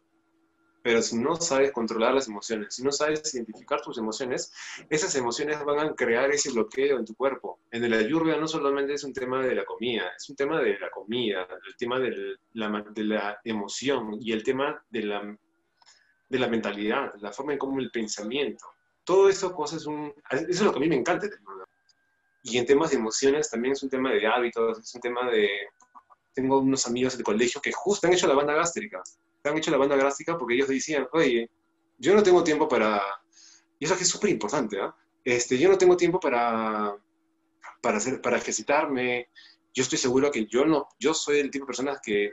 pero si no sabes controlar las emociones, si no sabes identificar tus emociones, esas emociones van a crear ese bloqueo en tu cuerpo. En el ayurveda no solamente es un tema de la comida, es un tema de la comida, el tema de la, de la emoción y el tema de la, de la mentalidad, la forma en cómo el pensamiento todo eso, cosas, un, eso es lo que a mí me encanta. Y en temas de emociones también es un tema de hábitos, es un tema de... Tengo unos amigos de colegio que justo han hecho la banda gástrica. Han hecho la banda gástrica porque ellos decían, oye, yo no tengo tiempo para... Y eso es súper importante, ¿ah? Este, yo no tengo tiempo para, para, hacer, para ejercitarme. Yo estoy seguro que yo no, yo soy el tipo de personas que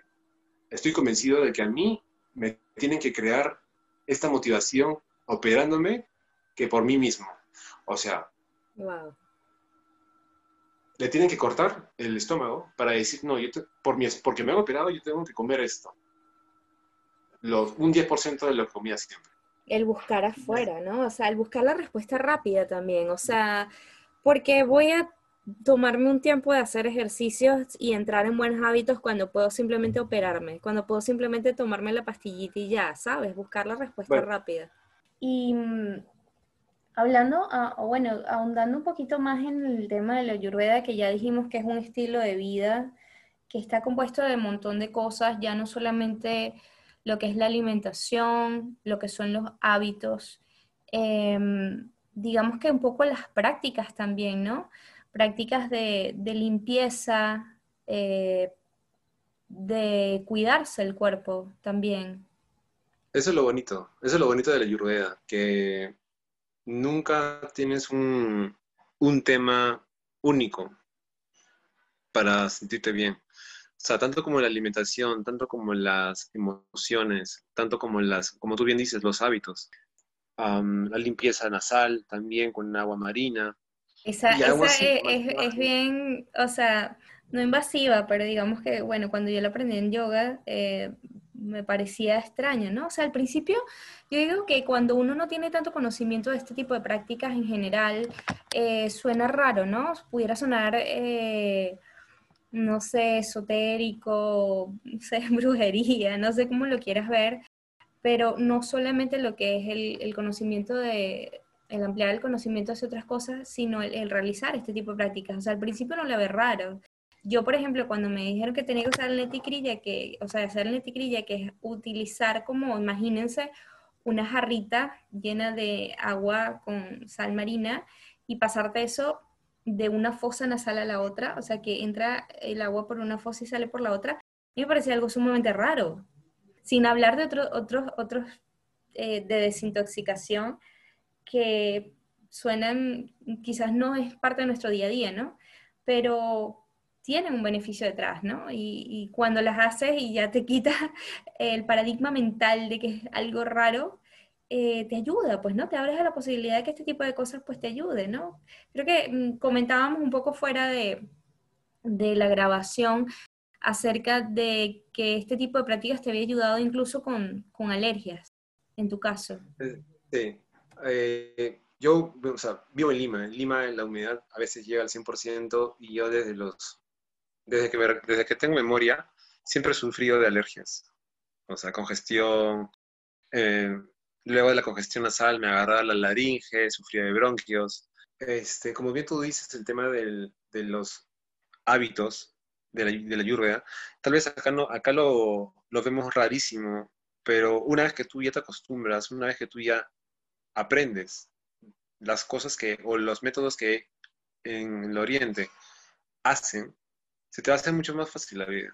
estoy convencido de que a mí me tienen que crear esta motivación operándome que por mí mismo. O sea, le tienen que cortar el estómago para decir, no, yo por mi, porque me he operado, yo tengo que comer esto. los, un 10% de lo que comía siempre. El buscar afuera, ¿no? O sea, el buscar la respuesta rápida también. O sea, porque voy a tomarme un tiempo de hacer ejercicios y entrar en buenos hábitos cuando puedo simplemente operarme, cuando puedo simplemente tomarme la pastillita y ya, ¿sabes? Buscar la respuesta rápida. Y hablando, bueno, ahondando un poquito más en el tema de la ayurveda, que ya dijimos que es un estilo de vida que está compuesto de un montón de cosas, ya no solamente lo que es la alimentación, lo que son los hábitos, em, digamos que un poco las prácticas también, ¿no? Prácticas de, limpieza, eh, de cuidarse el cuerpo también. Eso es lo bonito, eso es lo bonito de la Ayurveda, que nunca tienes un, un tema único para sentirte bien. O sea, tanto como la alimentación, tanto como las emociones, tanto como las, como tú bien dices, los hábitos. la limpieza nasal también con agua marina. Esa, es, bien, o sea, no invasiva, pero digamos que, bueno, cuando yo lo aprendí en yoga, eh, me parecía extraño, ¿no? O sea, al principio yo digo que cuando uno no tiene tanto conocimiento de este tipo de prácticas en general, eh, suena raro, ¿no? Pudiera sonar... Eh, no sé, esotérico, no sé, brujería, no sé cómo lo quieras ver, pero no solamente lo que es el, conocimiento de, el ampliar el conocimiento hacia otras cosas, sino el, realizar este tipo de prácticas. O sea, al principio no le ve raro. Yo, por ejemplo, cuando me dijeron que tenía que usar el neticrilla, que, o sea, hacer el neticrilla, que es utilizar como, imagínense, una jarrita llena de agua con sal marina y pasarte eso de una fosa nasal a la otra, o sea, que entra el agua por una fosa y sale por la otra, me parecía algo sumamente raro. Sin hablar de otros otros eh, de desintoxicación que suenan, quizás no es parte de nuestro día a día, ¿no? Pero tienen un beneficio detrás, ¿no? Y, cuando las haces y ya te quitas el paradigma mental de que es algo raro, eh, te ayuda, pues, ¿no? Te abres a la posibilidad de que este tipo de cosas, pues, te ayuden, ¿no? Creo que mm, comentábamos un poco fuera de, de la grabación acerca de que este tipo de prácticas te había ayudado incluso con, con alergias, en tu caso. Eh, sí. Eh, yo, o sea, vivo en Lima. En Lima la humedad a veces llega al 100% y yo desde los, desde que, desde que tengo memoria, siempre he sufrido de alergias. O sea, congestión, eh, Luego de la congestión nasal me agarraba la laringe, sufría de bronquios. Este, como bien tú dices, el tema de los hábitos de la, de la tal vez acá, no, acá lo, lo vemos rarísimo, pero una vez que tú ya te acostumbras, una vez que tú ya aprendes las cosas que, o los métodos que en el Oriente hacen, se te va a hacer mucho más fácil la vida.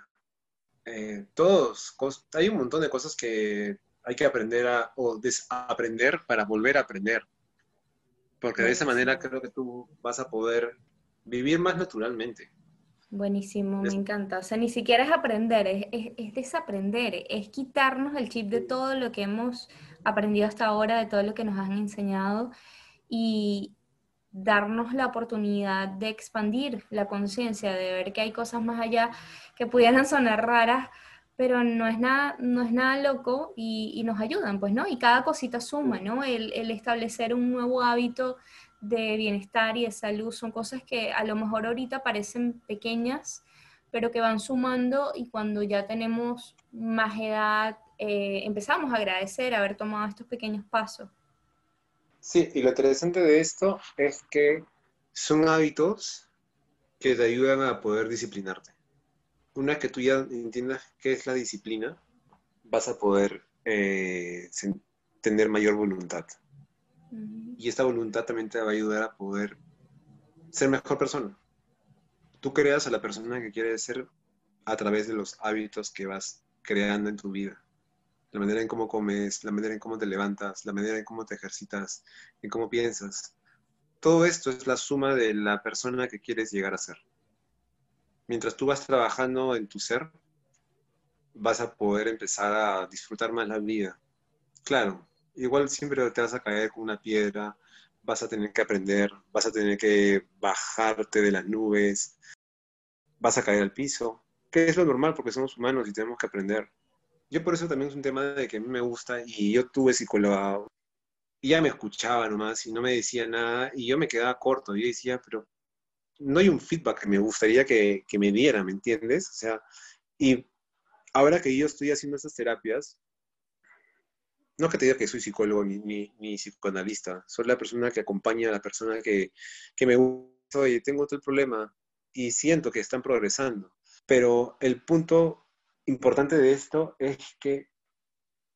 Eh, todos, hay un montón de cosas que hay que aprender a, o desaprender para volver a aprender. Porque de esa manera creo que tú vas a poder vivir más naturalmente. Buenísimo, me encanta. O sea, ni siquiera es aprender, es, es, desaprender, es quitarnos el chip de todo lo que hemos aprendido hasta ahora, de todo lo que nos han enseñado y darnos la oportunidad de expandir la conciencia, de ver que hay cosas más allá que pudieran sonar raras, pero no es nada, no es nada loco y, nos ayudan, pues, ¿no? Y cada cosita suma, ¿no? El, establecer un nuevo hábito de bienestar y de salud son cosas que a lo mejor ahorita parecen pequeñas, pero que van sumando y cuando ya tenemos más edad, eh, empezamos a agradecer haber tomado estos pequeños pasos. Sí, y lo interesante de esto es que son hábitos que te ayudan a poder disciplinarte una vez que tú ya entiendas qué es la disciplina, vas a poder eh, tener mayor voluntad. Y esta voluntad también te va a ayudar a poder ser mejor persona. Tú creas a la persona que quieres ser a través de los hábitos que vas creando en tu vida. La manera en cómo comes, la manera en cómo te levantas, la manera en cómo te ejercitas, en cómo piensas. Todo esto es la suma de la persona que quieres llegar a ser mientras tú vas trabajando en tu ser, vas a poder empezar a disfrutar más la vida. Claro, igual siempre te vas a caer con una piedra, vas a tener que aprender, vas a tener que bajarte de las nubes, vas a caer al piso, que es lo normal porque somos humanos y tenemos que aprender. Yo por eso también es un tema de que a mí me gusta y yo tuve psicóloga y ya me escuchaba nomás y no me decía nada y yo me quedaba corto. Yo decía, pero no hay un feedback que me gustaría que, me diera, ¿me entiendes? O sea, y ahora que yo estoy haciendo estas terapias, no que te diga que soy psicólogo ni, ni, psicoanalista, soy la persona que acompaña a la persona que, que me gusta, oye, tengo otro problema y siento que están progresando. Pero el punto importante de esto es que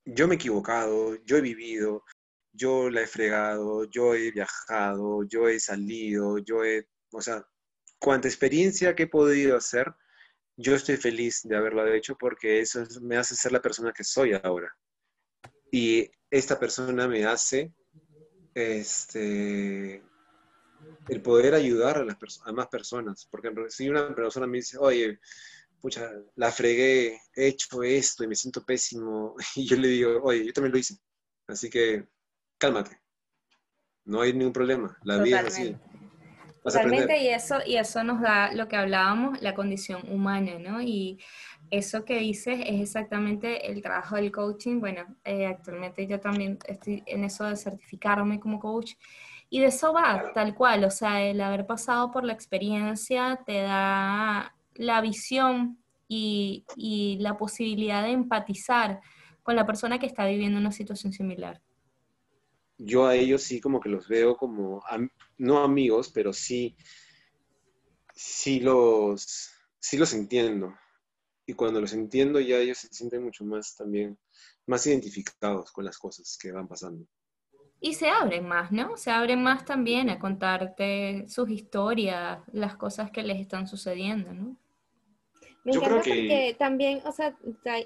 yo me he equivocado, yo he vivido, yo la he fregado, yo he viajado, yo he salido, yo he, o sea, cuánta experiencia que he podido hacer, yo estoy feliz de haberlo hecho porque eso me hace ser la persona que soy ahora. Y esta persona me hace este, el poder ayudar a, a más personas. Porque si una persona me dice, oye, pucha, la fregué, he hecho esto y me siento pésimo, y yo le digo, oye, yo también lo hice. Así que cálmate. No hay ningún problema. La vida es así. Totalmente, y eso, y eso nos da lo que hablábamos, la condición humana, ¿no? Y eso que dices es exactamente el trabajo del coaching. Bueno, eh, actualmente yo también estoy en eso de certificarme como coach. Y de eso va, tal cual, o sea, el haber pasado por la experiencia te da la visión y, y la posibilidad de empatizar con la persona que está viviendo una situación similar yo a ellos sí como que los veo como, no amigos, pero sí, sí los, sí los entiendo. Y cuando los entiendo ya ellos se sienten mucho más también, más identificados con las cosas que van pasando. Y se abren más, ¿no? Se abren más también a contarte sus historias, las cosas que les están sucediendo, ¿no? Me encanta porque también, o sea,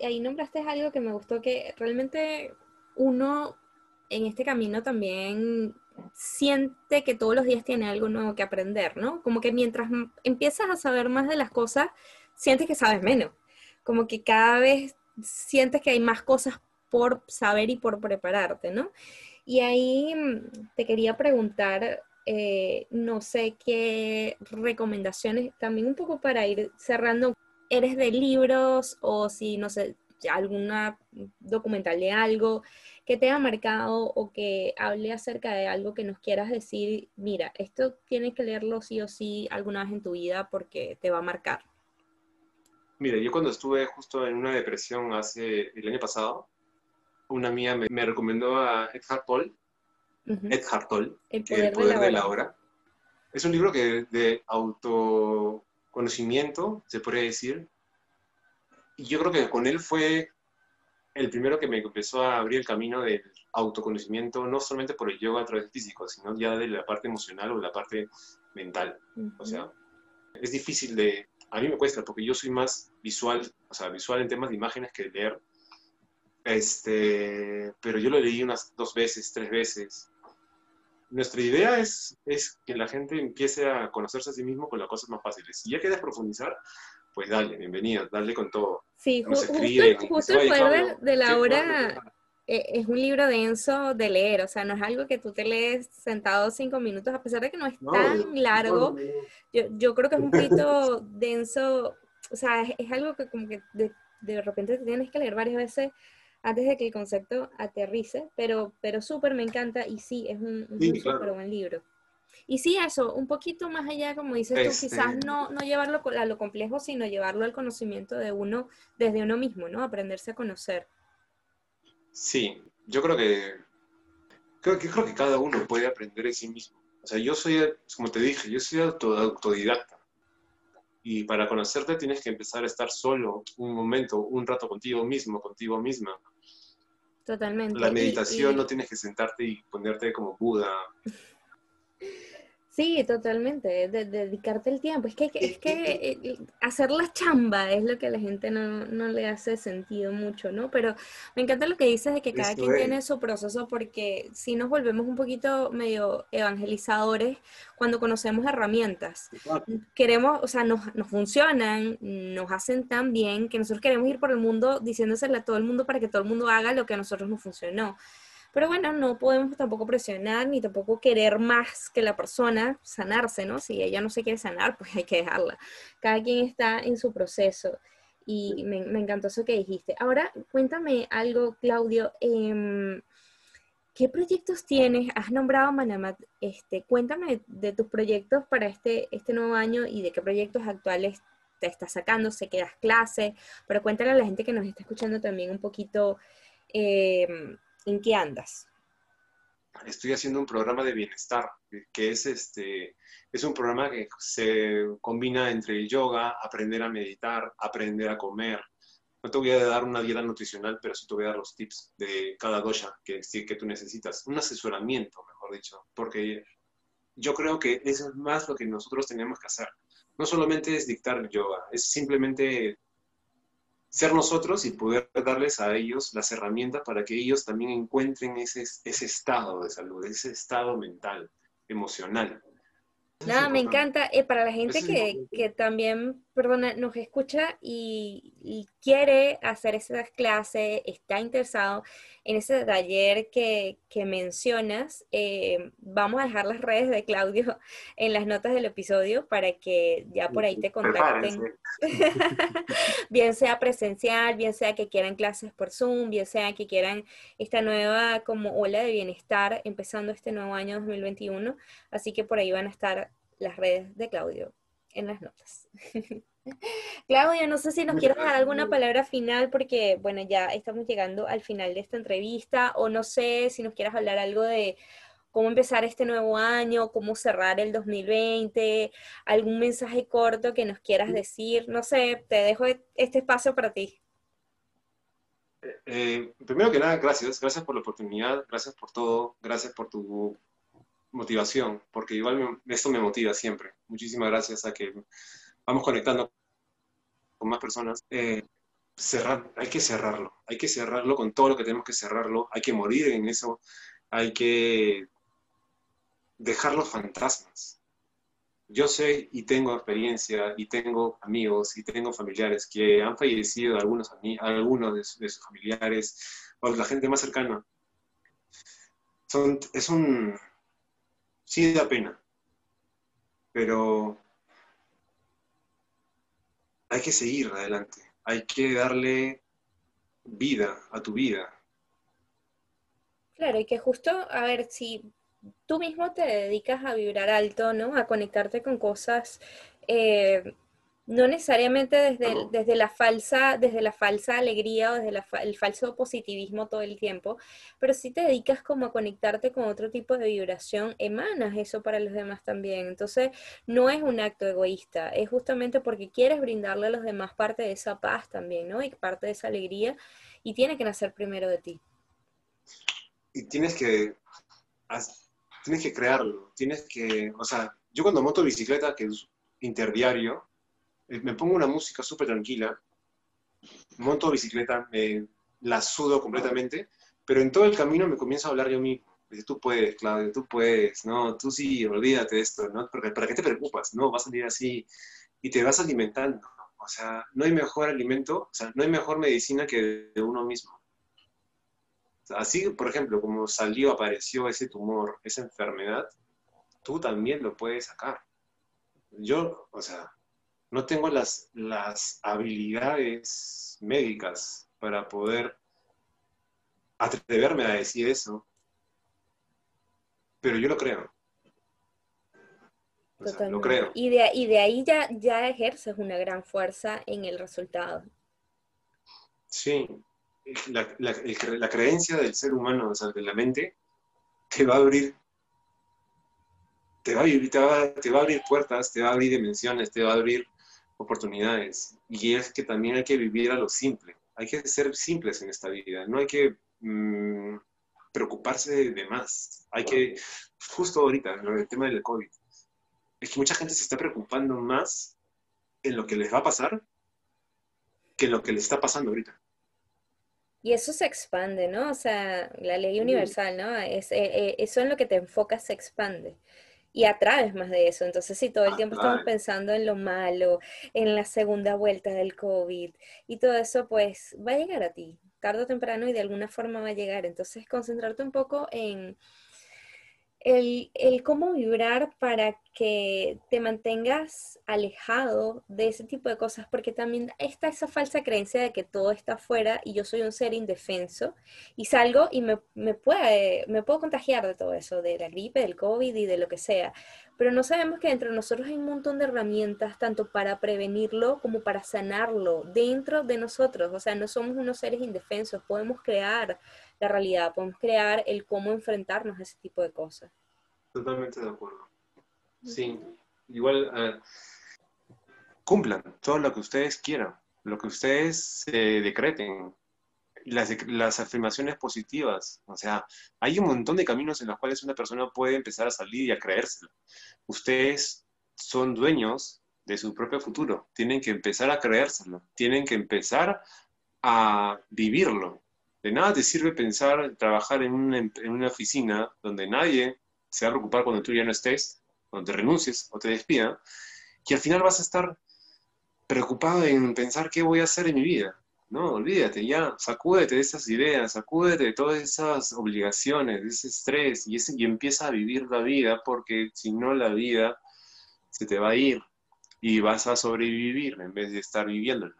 ahí nombraste algo que me gustó, que realmente uno en este camino también siente que todos los días tiene algo nuevo que aprender, ¿no? Como que mientras empiezas a saber más de las cosas, sientes que sabes menos. Como que cada vez sientes que hay más cosas por saber y por prepararte, ¿no? Y ahí mm, te quería preguntar, eh, no sé qué recomendaciones, también un poco para ir cerrando, ¿eres de libros o si, no sé, alguna documental de algo? que te ha marcado o que hable acerca de algo que nos quieras decir, mira, esto tienes que leerlo sí o sí alguna vez en tu vida porque te va a marcar? Mira, yo cuando estuve justo en una depresión hace el año pasado, una mía me, recomendó a Eckhart Tolle, Eckhart Tolle, El poder, de, la hora. Es un libro que de autoconocimiento, se podría decir. Y yo creo que con él fue el primero que me empezó a abrir el camino del autoconocimiento, no solamente por el yoga a través físico, sino ya de la parte emocional o la parte mental. O sea, es difícil de... A mí me cuesta porque yo soy más visual, o sea, visual en temas de imágenes que de leer. Este, pero yo lo leí unas dos veces, tres veces. Nuestra idea es, es que la gente empiece a conocerse a sí mismo con las cosas más fáciles. Si ya quieres profundizar, pues dale, bienvenido, dale con todo. Sí, justo, el poder de, la hora e, es un libro denso de leer, o sea, no es algo que tú te lees sentado cinco minutos, a pesar de que no es tan largo, yo, yo, creo que es un poquito denso, o sea, es, algo que como que de, de, repente tienes que leer varias veces antes de que el concepto aterrice, pero, pero súper me encanta y sí, es un, un súper buen libro. Y sí, eso, un poquito más allá, como dices tú, quizás este no, no llevarlo a lo complejo, sino llevarlo al conocimiento de uno desde uno mismo, ¿no? Aprenderse a conocer. Sí, yo creo que creo que, creo que cada uno puede aprender de sí mismo. O sea, yo soy, como te dije, yo soy autodidacta. Y para conocerte tienes que empezar a estar solo un momento, un rato contigo mismo, contigo misma. Totalmente. La meditación no tienes que sentarte y ponerte como Buda Sí, totalmente, de, dedicarte el tiempo. Es que, es que eh, hacer la chamba es lo que a la gente no, no, le hace sentido mucho, ¿no? Pero me encanta lo que dices de que cada quien tiene su proceso porque si nos volvemos un poquito medio evangelizadores cuando conocemos herramientas. Queremos, o sea, nos, nos funcionan, nos hacen tan bien que nosotros queremos ir por el mundo diciéndosele a todo el mundo para que todo el mundo haga lo que a nosotros nos funcionó. Pero bueno, no podemos tampoco presionar ni tampoco querer más que la persona sanarse, ¿no? Si ella no se quiere sanar, pues hay que dejarla. Cada quien está en su proceso. y me, encantó eso que dijiste. Ahora, cuéntame algo, Claudio. Em, ¿Qué proyectos tienes? Has nombrado Manamat. Este, cuéntame de tus proyectos para este, este nuevo año y de qué proyectos actuales te estás sacando. Sé que das clases, pero cuéntale a la gente que nos está escuchando también un poquito em, en qué andas. Estoy haciendo un programa de bienestar, que es este, es un programa que se combina entre el yoga, aprender a meditar, aprender a comer. No te voy a dar una dieta nutricional, pero sí te voy a dar los tips de cada dosha que, que tú necesitas. Un asesoramiento, mejor dicho, porque yo creo que eso es más lo que nosotros tenemos que hacer. No solamente es dictar yoga, es simplemente ser nosotros y poder darles a ellos las herramientas para que ellos también encuentren ese, ese estado de salud, ese estado mental, emocional. Nada, me encanta. Eh, para la gente que, que, también, perdona, nos escucha y, quiere hacer esas clases, está interesado en ese taller que, que mencionas, eh, vamos a dejar las redes de Claudio en las notas del episodio para que ya por ahí te contacten. bien sea presencial, bien sea que quieran clases por Zoom, bien sea que quieran esta nueva como ola de bienestar empezando este nuevo año 2021. Así que por ahí van a estar las redes de Claudio en las notas. Claudio, no sé si nos quieres dar alguna palabra final porque, bueno, ya estamos llegando al final de esta entrevista o no sé si nos quieras hablar algo de cómo empezar este nuevo año, cómo cerrar el 2020, algún mensaje corto que nos quieras decir, no sé, te dejo este espacio para ti. Eh, eh, primero que nada, gracias, gracias por la oportunidad, gracias por todo, gracias por tu motivación, porque igual esto me motiva siempre. Muchísimas gracias a que vamos conectando con más personas. Eh, cerrar, hay que cerrarlo, hay que cerrarlo con todo lo que tenemos que cerrarlo, hay que morir en eso, hay que dejar los fantasmas. Yo sé y tengo experiencia y tengo amigos y tengo familiares que han fallecido, algunos, algunos de, de sus familiares o la gente más cercana. Son, es un, sí da pena, pero hay que seguir adelante, hay que darle vida a tu vida. Claro, y que justo, a ver, si tú mismo te dedicas a vibrar alto, ¿no? A conectarte con cosas eh, no necesariamente desde, desde, la falsa, desde la falsa alegría o desde el falso positivismo todo el tiempo, pero si te dedicas como a conectarte con otro tipo de vibración, emanas eso para los demás también. Entonces, no es un acto egoísta, es justamente porque quieres brindarle a los demás parte de esa paz también, ¿no? Y parte de esa alegría, y tiene que nacer primero de ti. Y tienes que, tienes que crearlo, tienes que, o sea, yo cuando monto bicicleta, que es interdiario, me pongo una música súper tranquila, monto bicicleta, me la sudo completamente, pero en todo el camino me comienzo a hablar yo mismo. Dice, tú puedes, Claudio, tú puedes, no, tú sí, olvídate de esto, ¿no? Porque, ¿Para qué te preocupas? No, vas a salir así y te vas alimentando. O sea, no hay mejor alimento, o sea, no hay mejor medicina que de uno mismo. así, por ejemplo, como salió, apareció ese tumor, esa enfermedad, tú también lo puedes sacar. Yo, o sea, no tengo las, las habilidades médicas para poder atreverme a decir eso, pero yo lo creo. lo creo. Y de, y de ahí ya, ya ejerces una gran fuerza en el resultado. Sí, la, la, creencia del ser humano, o sea, de la mente, te va a abrir te va, a te, va, te va a abrir puertas, te va a abrir dimensiones, te va a abrir oportunidades. Y es que también hay que vivir a lo simple. Hay que ser simples en esta vida. No hay que mm, preocuparse de, más. Hay que, justo ahorita, en el tema del COVID, es que mucha gente se está preocupando más en lo que les va a pasar que en lo que les está pasando ahorita. Y eso se expande, ¿no? O sea, la ley universal, ¿no? Es, eh, eh, eso en lo que te enfocas se expande y atraes más de eso. Entonces, si todo el tiempo estamos pensando en lo malo, en la segunda vuelta del COVID y todo eso, pues va a llegar a ti, tarde o temprano y de alguna forma va a llegar. Entonces, concentrarte un poco en el, cómo vibrar para que te mantengas alejado de ese tipo de cosas, porque también está esa falsa creencia de que todo está afuera y yo soy un ser indefenso y salgo y me, me, puede, me puedo contagiar de todo eso, de la gripe, del COVID y de lo que sea. Pero no sabemos que dentro de nosotros hay un montón de herramientas, tanto para prevenirlo como para sanarlo, dentro de nosotros. O sea, no somos unos seres indefensos, podemos crear la realidad, podemos crear el cómo enfrentarnos a ese tipo de cosas. Totalmente de acuerdo. Sí, igual cumplan todo lo que ustedes quieran, lo que ustedes decreten, las, las, afirmaciones positivas. O sea, hay un montón de caminos en los cuales una persona puede empezar a salir y a creérselo. Ustedes son dueños de su propio futuro, tienen que empezar a creérselo, tienen que empezar a vivirlo. De nada te sirve pensar, trabajar en una, en una oficina donde nadie se va a preocupar cuando tú ya no estés, cuando te renuncies o te despidan, que al final vas a estar preocupado en pensar qué voy a hacer en mi vida. No, olvídate, ya, sacúdete de esas ideas, sacúdete de todas esas obligaciones, de ese estrés y, y empieza a vivir la vida, porque si no la vida se te va a ir y vas a sobrevivir en vez de estar viviéndola.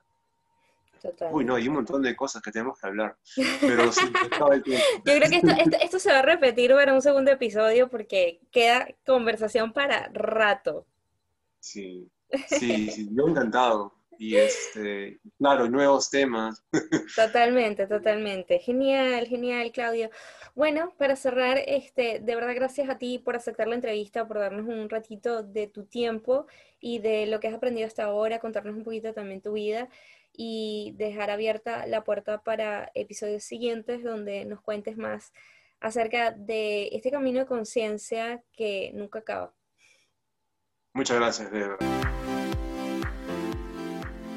Uy, no, hay un montón de cosas que tenemos que hablar. Pero sí, Yo creo que esto, esto, se va a repetir para un segundo episodio porque queda conversación para rato. Sí, sí, sí yo encantado. Y este, claro, nuevos temas. Totalmente, totalmente. Genial, genial, Claudio. Bueno, para cerrar, este, de verdad gracias a ti por aceptar la entrevista, por darnos un ratito de tu tiempo y de lo que has aprendido hasta ahora, contarnos un poquito también tu vida y dejar abierta la puerta para episodios siguientes donde nos cuentes más acerca de este camino de conciencia que nunca acaba. Muchas gracias, de